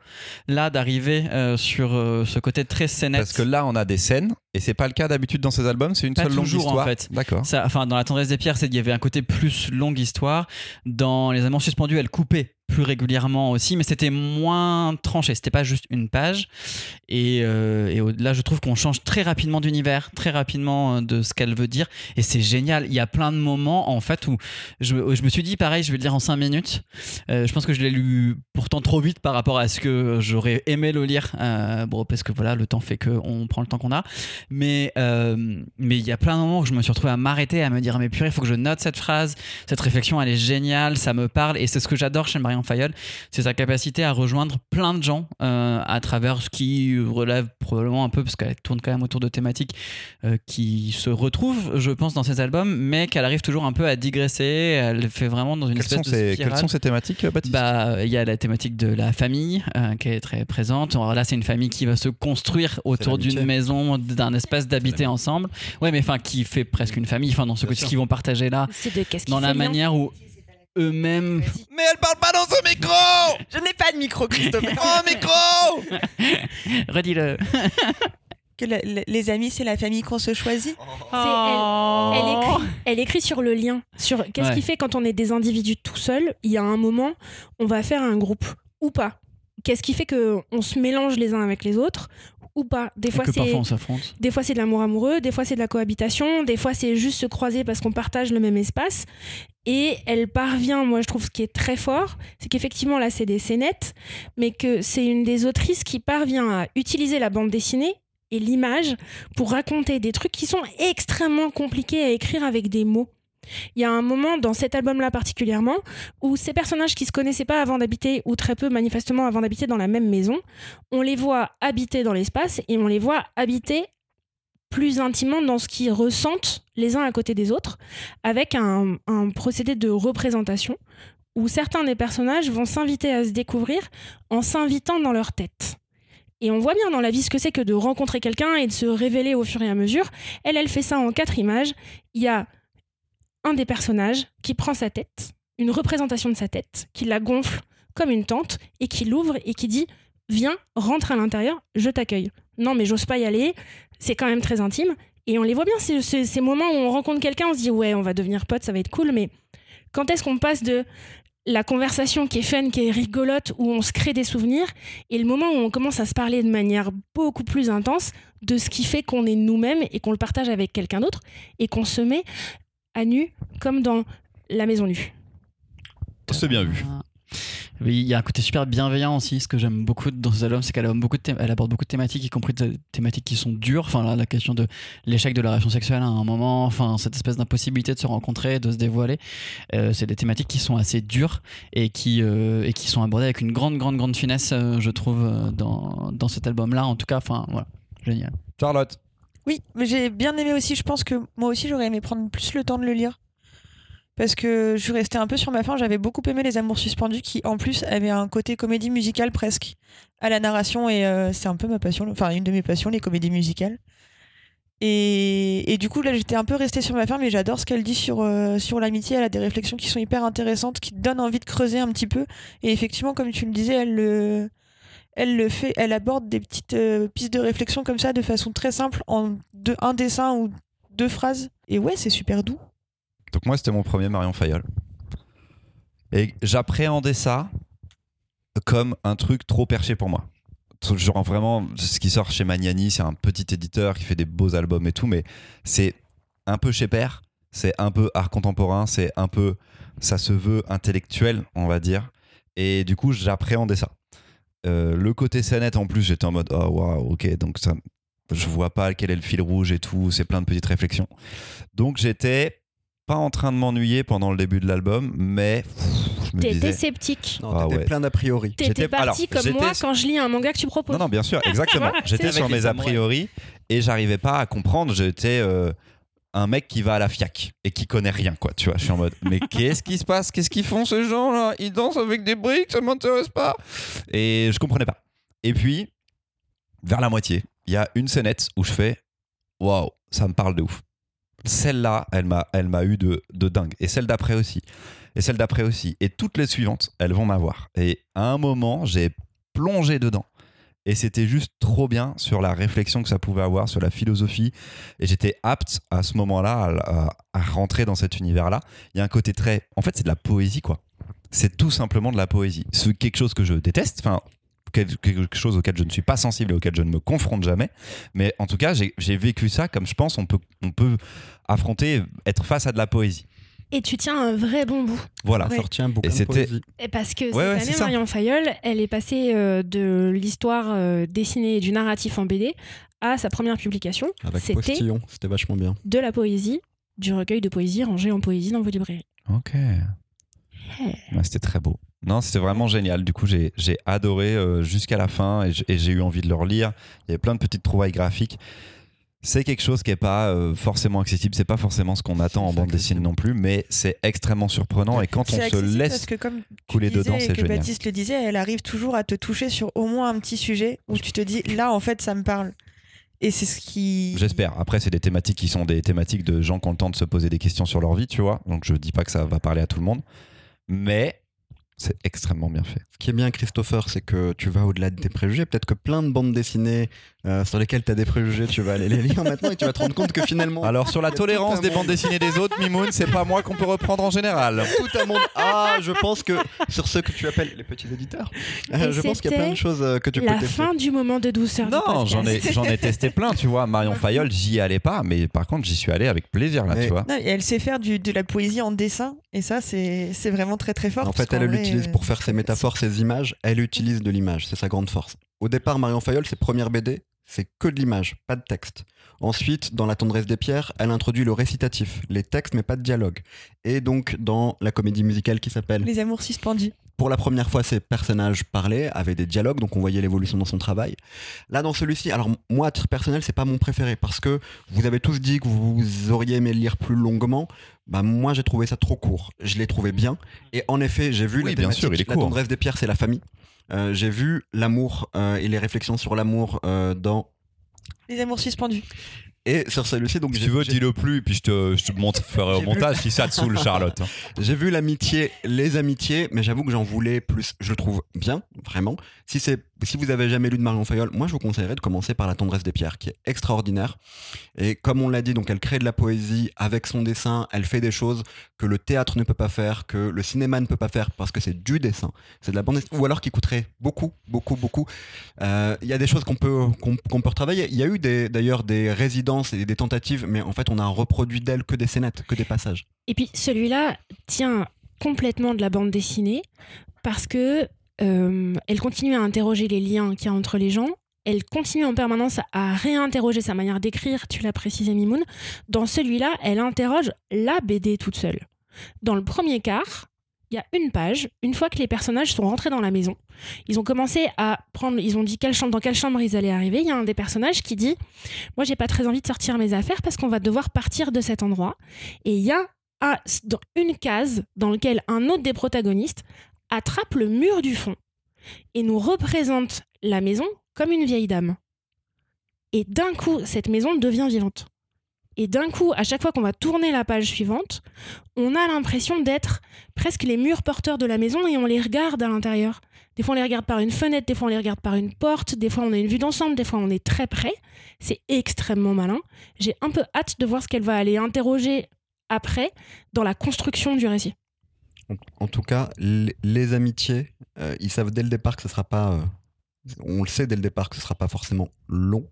Speaker 4: là d'arriver euh, sur euh, ce côté très scénette.
Speaker 1: Parce que là, on a des scènes Et c'est pas le cas d'habitude dans ces albums, c'est une
Speaker 4: Pas
Speaker 1: seule longue
Speaker 4: toujours, en
Speaker 1: histoire.
Speaker 4: fait.
Speaker 1: D'accord.
Speaker 4: Ça, enfin, dans La tendresse des pierres, c'est qu'il y avait un côté plus longue histoire. Dans Les amants suspendus, elle coupait plus régulièrement aussi, mais c'était moins tranché. C'était pas juste une page. Et, euh, et au-delà, je trouve qu'on change très rapidement d'univers, très rapidement euh, de ce qu'elle veut dire. Et c'est génial. Il y a plein de moments, en fait, où je, me suis dit, pareil, je vais le lire en 5 minutes. Euh, je pense que je l'ai lu pourtant trop vite par rapport à ce que j'aurais aimé le lire. Euh, bon, parce que voilà, le temps fait qu'on prend le temps qu'on a. Mais mais il y a plein de moments où je me suis retrouvé à m'arrêter, à me dire mais purée, il faut que je note cette phrase, cette réflexion, elle est géniale, ça me parle et c'est ce que j'adore chez Marion Fayolle, c'est sa capacité à rejoindre plein de gens euh, à travers ce qui relève probablement un peu parce qu'elle tourne quand même autour de thématiques euh, qui se retrouvent, je pense, dans ses albums, mais qu'elle arrive toujours un peu à digresser. Elle fait vraiment dans une
Speaker 1: Quelles
Speaker 4: espèce
Speaker 1: sont,
Speaker 4: de
Speaker 1: ces,
Speaker 4: spirale.
Speaker 1: quelles sont ces thématiques, Baptiste?
Speaker 4: Bah, il y a la thématique de la famille euh, qui est très présente. Alors là, c'est une famille qui va se construire autour d'une maison, d'un espace d'habiter ensemble. Ouais, mais enfin, qui fait presque une famille. Enfin, dans ce
Speaker 2: sûr.
Speaker 4: qu'ils vont partager là,
Speaker 3: C'est de qu'est-ce
Speaker 4: dans la manière où eux-mêmes.
Speaker 1: Mais elle parle pas dans ce micro
Speaker 5: Je n'ai pas de micro, Christophe.
Speaker 1: Oh, micro
Speaker 4: Redis-le.
Speaker 5: que les amis, c'est la famille qu'on se choisit.
Speaker 3: C'est elle, elle écrit, elle écrit sur le lien, sur qu'est-ce
Speaker 4: Ouais.
Speaker 3: qui fait quand on est des individus tout seuls, il y a un moment, on va faire un groupe ou pas. Qu'est-ce qui fait que on se mélange les uns avec les autres ou pas Des fois c'est des fois c'est de l'amour amoureux, des fois c'est de la cohabitation, des fois c'est juste se croiser parce qu'on partage le même espace. Et elle parvient, moi je trouve ce qui est très fort, c'est qu'effectivement là c'est des scénettes, mais que c'est une des autrices qui parvient à utiliser la bande dessinée et l'image pour raconter des trucs qui sont extrêmement compliqués à écrire avec des mots. Il y a un moment dans cet album-là particulièrement où ces personnages qui se connaissaient pas avant d'habiter, ou très peu manifestement avant d'habiter dans la même maison, on les voit habiter dans l'espace et on les voit habiter plus intimement dans ce qu'ils ressentent les uns à côté des autres, avec un, un procédé de représentation où certains des personnages vont s'inviter à se découvrir en s'invitant dans leur tête. Et on voit bien dans la vie ce que c'est que de rencontrer quelqu'un et de se révéler au fur et à mesure. Elle, elle fait ça en quatre images. Il y a un des personnages qui prend sa tête, une représentation de sa tête, qui la gonfle comme une tente et qui l'ouvre et qui dit Viens, rentre à l'intérieur, je t'accueille. Non, mais j'ose pas y aller, c'est quand même très intime. Et on les voit bien, ces, ces- moments où on rencontre quelqu'un, on se dit Ouais, on va devenir potes, ça va être cool, mais quand est-ce qu'on passe de la conversation qui est fun, qui est rigolote, où on se crée des souvenirs, et le moment où on commence à se parler de manière beaucoup plus intense de ce qui fait qu'on est nous-mêmes et qu'on le partage avec quelqu'un d'autre, et qu'on se met à nu comme dans la maison nue.
Speaker 1: C'est bien vu.
Speaker 4: Oui, il y a un côté super bienveillant aussi. Ce que j'aime beaucoup dans ces albums, c'est qu'elle aborde beaucoup de thém- elle aborde beaucoup de thématiques, y compris des thématiques qui sont dures. Enfin, là, la question de l'échec de la relation sexuelle à un moment, enfin, cette espèce d'impossibilité de se rencontrer, de se dévoiler. Euh, c'est des thématiques qui sont assez dures et qui, euh, et qui sont abordées avec une grande, grande, grande finesse, euh, je trouve, euh, dans, dans cet album-là. En tout cas, enfin, voilà, génial.
Speaker 1: Charlotte.
Speaker 5: Oui, mais j'ai bien aimé aussi. Je pense que moi aussi, j'aurais aimé prendre plus le temps de le lire. Parce que je suis restée un peu sur ma faim. J'avais beaucoup aimé Les Amours Suspendus, qui en plus avaient un côté comédie musicale presque à la narration. Et euh, c'est un peu ma passion, enfin une de mes passions, les comédies musicales. Et, et du coup, là, j'étais un peu restée sur ma faim, mais j'adore ce qu'elle dit sur, euh, sur l'amitié. Elle a des réflexions qui sont hyper intéressantes, qui donnent envie de creuser un petit peu. Et effectivement, comme tu le disais, elle le, elle le fait, elle aborde des petites euh, pistes de réflexion comme ça de façon très simple en un dessin ou deux phrases. Et ouais, c'est super doux.
Speaker 1: Donc moi, c'était mon premier Marion Fayolle. Et j'appréhendais ça comme un truc trop perché pour moi. Genre vraiment, ce qui sort chez Magnani, c'est un petit éditeur qui fait des beaux albums et tout, mais c'est un peu chez Père, c'est un peu art contemporain, c'est un peu, ça se veut intellectuel, on va dire. Et du coup, j'appréhendais ça. Euh, le côté scénette, en plus, j'étais en mode, oh waouh, ok, donc ça, je vois pas quel est le fil rouge et tout, c'est plein de petites réflexions. Donc j'étais pas en train de m'ennuyer pendant le début de l'album, mais pff, je me
Speaker 3: T'étais
Speaker 1: disais.
Speaker 3: sceptique.
Speaker 2: Non,
Speaker 1: Ah
Speaker 2: t'étais
Speaker 1: ouais.
Speaker 2: plein d'a priori.
Speaker 3: T'étais
Speaker 1: J'étais-
Speaker 3: parti
Speaker 1: alors,
Speaker 3: comme
Speaker 1: j'étais
Speaker 3: moi quand je lis un manga que tu proposes.
Speaker 1: Non, non, bien sûr, exactement. J'étais
Speaker 4: C'est
Speaker 1: sur
Speaker 4: avec
Speaker 1: mes a
Speaker 4: samouraïs.
Speaker 1: priori et j'arrivais pas à comprendre. J'étais euh, un mec qui va à la FIAC et qui connaît rien, quoi. Tu vois, je suis en mode, mais qu'est-ce qui se passe? Qu'est-ce qu'ils font ces gens-là Ils dansent avec des briques, ça m'intéresse pas. Et je comprenais pas. Et puis, vers la moitié, il y a une scénette où je fais, waouh, ça me parle de ouf. Celle-là, elle m'a, elle m'a eu de, de dingue. Et celle d'après aussi. Et celle d'après aussi. Et toutes les suivantes, elles vont m'avoir. Et à un moment, j'ai plongé dedans. Et c'était juste trop bien sur la réflexion que ça pouvait avoir, sur la philosophie. Et j'étais apte à ce moment-là à, rentrer dans cet univers-là. Il y a un côté très. En fait, c'est de la poésie, quoi. C'est tout simplement de la poésie. C'est quelque chose que je déteste. Enfin, quel- quelque chose auquel je ne suis pas sensible et auquel je ne me confronte jamais. Mais en tout cas, j'ai vécu ça comme je pense on peut, on peut affronter, être face à de la poésie.
Speaker 3: Et tu tiens un vrai bon bout.
Speaker 1: Voilà.
Speaker 5: Ouais.
Speaker 2: Sorti un bouquin
Speaker 1: Et
Speaker 2: de
Speaker 1: c'était-
Speaker 2: poésie.
Speaker 3: Et parce que
Speaker 1: Ouais,
Speaker 3: cette année,
Speaker 1: ça.
Speaker 3: Marion Fayolle, elle est passée euh, de l'histoire euh, dessinée et du narratif en BD à sa première publication.
Speaker 2: Avec
Speaker 3: C'était
Speaker 2: Postillon, c'était vachement bien.
Speaker 3: de la poésie, du recueil de poésie rangé en poésie dans vos librairies.
Speaker 1: Ok. Ouais, c'était très beau. Non, c'était vraiment génial. Du coup, j'ai j'ai adoré euh, jusqu'à la fin et j'ai eu envie de le relire. Il y avait plein de petites trouvailles graphiques. C'est quelque chose qui n'est pas euh, forcément accessible. C'est pas forcément ce qu'on attend en bande dessinée non plus, mais c'est extrêmement surprenant. Et quand on se laisse
Speaker 5: parce que comme tu
Speaker 1: couler
Speaker 5: disais
Speaker 1: dedans, c'est
Speaker 5: que
Speaker 1: génial.
Speaker 5: Baptiste le disait, elle arrive toujours à te toucher sur au moins un petit sujet où tu te dis là en fait ça me parle. Et c'est ce qui.
Speaker 1: J'espère. Après, c'est des thématiques qui sont des thématiques de gens qui ont le temps de se poser des questions sur leur vie, tu vois. Donc, je dis pas que ça va parler à tout le monde, mais c'est extrêmement bien fait.
Speaker 2: Ce qui est bien, Christopher, c'est que tu vas au-delà de tes préjugés. Peut-être que plein de bandes dessinées euh, sur lesquelles tu as des préjugés, tu vas aller les lire maintenant et tu vas te rendre compte que finalement.
Speaker 1: Alors, sur la tolérance des bandes dessinées des autres, Mimoun, c'est pas moi qu'on peut reprendre en général.
Speaker 2: tout un monde. Ah, je pense que sur ceux que tu appelles les petits éditeurs, euh, je pense qu'il y a plein de choses euh, que tu peux
Speaker 3: La
Speaker 2: tester.
Speaker 3: fin du moment de douceur.
Speaker 1: Non, j'en ai, j'en ai testé plein, tu vois. Marion Fayolle, j'y allais pas, mais par contre, j'y suis allé avec plaisir, là,
Speaker 2: Mais-
Speaker 1: tu vois.
Speaker 5: Non, et elle sait faire du, de la poésie en dessin et ça c'est c'est vraiment très très fort.
Speaker 2: En fait, elle l'utilise
Speaker 5: euh,
Speaker 2: pour faire ses métaphores, ses images. Elle utilise de l'image. C'est sa grande force. Au départ, Marion Fayolle, ses premières BD, c'est que de l'image, pas de texte. Ensuite, dans La tendresse des pierres, elle introduit le récitatif, les textes, mais pas de dialogue. Et donc, dans la comédie musicale qui s'appelle
Speaker 5: Les amours suspendus.
Speaker 2: Pour la première fois, ces personnages parlaient, avaient des dialogues, donc on voyait l'évolution dans son travail. Là, dans celui-ci, alors moi, à titre personnel, c'est pas mon préféré parce que vous avez tous dit que vous auriez aimé le lire plus longuement. Bah, moi, j'ai trouvé ça trop court. Je l'ai trouvé bien. Et en effet, j'ai vu
Speaker 1: Oui,
Speaker 2: la
Speaker 1: bien sûr, il est
Speaker 2: la
Speaker 1: court.
Speaker 2: tendresse des pierres, c'est la famille. Euh, j'ai vu l'amour euh, et les réflexions sur l'amour euh, dans.
Speaker 5: Les amours suspendus.
Speaker 2: Et sur celui-ci, donc
Speaker 1: Si tu veux, dis-le plus, puis je te, je te montre, ferai au montage si ça te saoule, Charlotte.
Speaker 2: J'ai vu l'amitié, les amitiés, mais j'avoue que j'en voulais plus. Je le trouve bien, vraiment. Si, c'est, si vous avez jamais lu de Marion Fayolle, moi je vous conseillerais de commencer par La tendresse des pierres, qui est extraordinaire. Et comme on l'a dit, donc elle crée de la poésie avec son dessin, elle fait des choses que le théâtre ne peut pas faire, que le cinéma ne peut pas faire, parce que c'est du dessin. C'est de la bande dessinée, ou alors qui coûterait beaucoup, beaucoup, beaucoup. Euh, Il y a des choses qu'on peut, qu'on, peut retravailler. Il y a eu d'ailleurs des résidences et des tentatives, mais en fait on a reproduit d'elle que des scénettes, que des passages.
Speaker 3: Et puis celui-là tient complètement de la bande dessinée parce que euh, elle continue à interroger les liens qu'il y a entre les gens. Elle continue en permanence à réinterroger sa manière d'écrire, tu l'as précisé Mimoun. Dans celui-là, elle interroge la BD toute seule. Dans le premier quart, il y a une page, une fois que les personnages sont rentrés dans la maison, ils ont commencé à prendre, ils ont dit dans quelle chambre ils allaient arriver. Il y a un des personnages qui dit Moi, j'ai pas très envie de sortir mes affaires parce qu'on va devoir partir de cet endroit. Et il y a une case dans laquelle un autre des protagonistes attrape le mur du fond et nous représente la maison comme une vieille dame. Et d'un coup, cette maison devient vivante. Et d'un coup, à chaque fois qu'on va tourner la page suivante, on a l'impression d'être presque les murs porteurs de la maison et on les regarde à l'intérieur. Des fois, on les regarde par une fenêtre, des fois, on les regarde par une porte, des fois, on a une vue d'ensemble, des fois, on est très près. C'est extrêmement malin. J'ai un peu hâte de voir ce qu'elle va aller interroger après dans la construction du récit.
Speaker 2: En, en tout cas, les, les amitiés, euh, ils savent dès le départ que ce sera pas. euh, on le sait dès le départ que ce sera pas forcément long.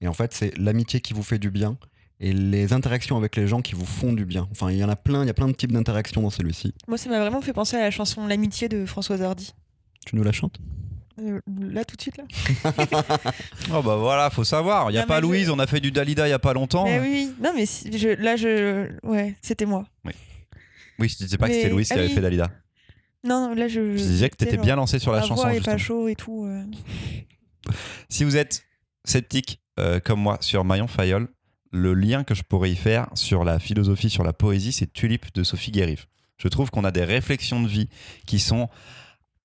Speaker 2: Et en fait, c'est l'amitié qui vous fait du bien et les interactions avec les gens qui vous font du bien. Enfin, il y en a plein, il y a plein de types d'interactions dans celui-ci.
Speaker 5: Moi ça m'a vraiment fait penser à la chanson L'amitié de Françoise Hardy.
Speaker 2: Tu nous la chantes?
Speaker 5: Euh, là tout de suite là.
Speaker 1: Oh bah voilà, faut savoir. Il y a
Speaker 5: Non,
Speaker 1: pas
Speaker 5: je-
Speaker 1: Louise, on a fait du Dalida il y a pas longtemps.
Speaker 5: Mais oui, oui. non mais si- je, là je ouais c'était moi.
Speaker 1: Oui, je disais pas que
Speaker 5: Mais-
Speaker 1: c'était Louise qui
Speaker 5: ah
Speaker 1: avait
Speaker 5: oui.
Speaker 1: fait Dalida.
Speaker 5: Non non, là je.
Speaker 1: Je disais que t'étais
Speaker 5: genre,
Speaker 1: bien lancé sur la
Speaker 5: ma
Speaker 1: chanson.
Speaker 5: voix est pas chaud et tout. euh.
Speaker 1: Si vous êtes sceptique euh, comme moi sur Marion Fayolle, le lien que je pourrais y faire sur la philosophie, sur la poésie, c'est Tulipe de Sophie Guérif. Je trouve qu'on a des réflexions de vie qui sont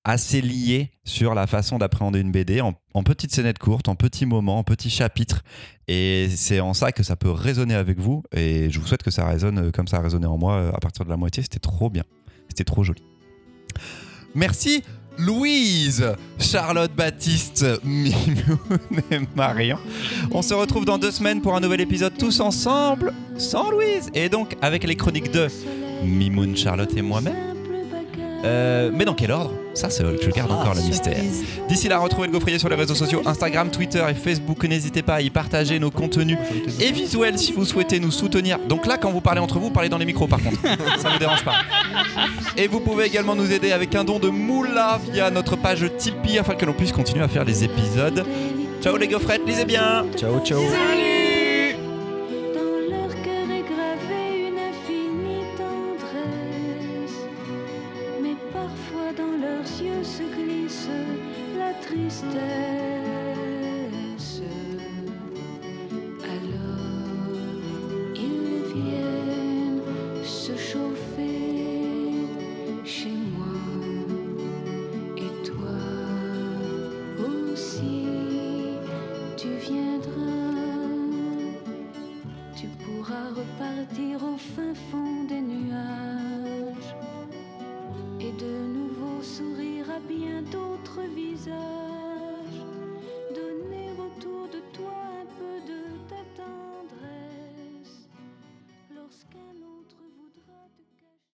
Speaker 1: assez liées sur la façon d'appréhender une BD en, en petites scénettes courtes, en petits moments, en petits chapitres. Et c'est en ça que ça peut résonner avec vous. Et je vous souhaite que ça résonne euh, comme ça a résonné en moi euh, à partir de la moitié. C'était trop bien. C'était trop joli. Merci Louise, Charlotte Baptiste, Mimoun et Marion. On se retrouve dans deux semaines pour un nouvel épisode tous ensemble, sans Louise. Et donc avec les chroniques de Mimoun, Charlotte et moi-même. Euh, mais dans quel ordre? Ça, c'est- je garde encore le mystère. D'ici là, retrouvez le gaufrier sur les réseaux sociaux Instagram, Twitter et Facebook. N'hésitez pas à y partager nos contenus et visuels si vous souhaitez nous soutenir. Donc là, quand vous parlez entre vous, parlez dans les micros par contre. Ça ne me dérange pas. Et vous pouvez également nous aider avec un don de moula via notre page Tipeee afin que l'on puisse continuer à faire les épisodes. Ciao les gaufrettes, lisez bien
Speaker 2: Ciao, ciao.
Speaker 6: Dans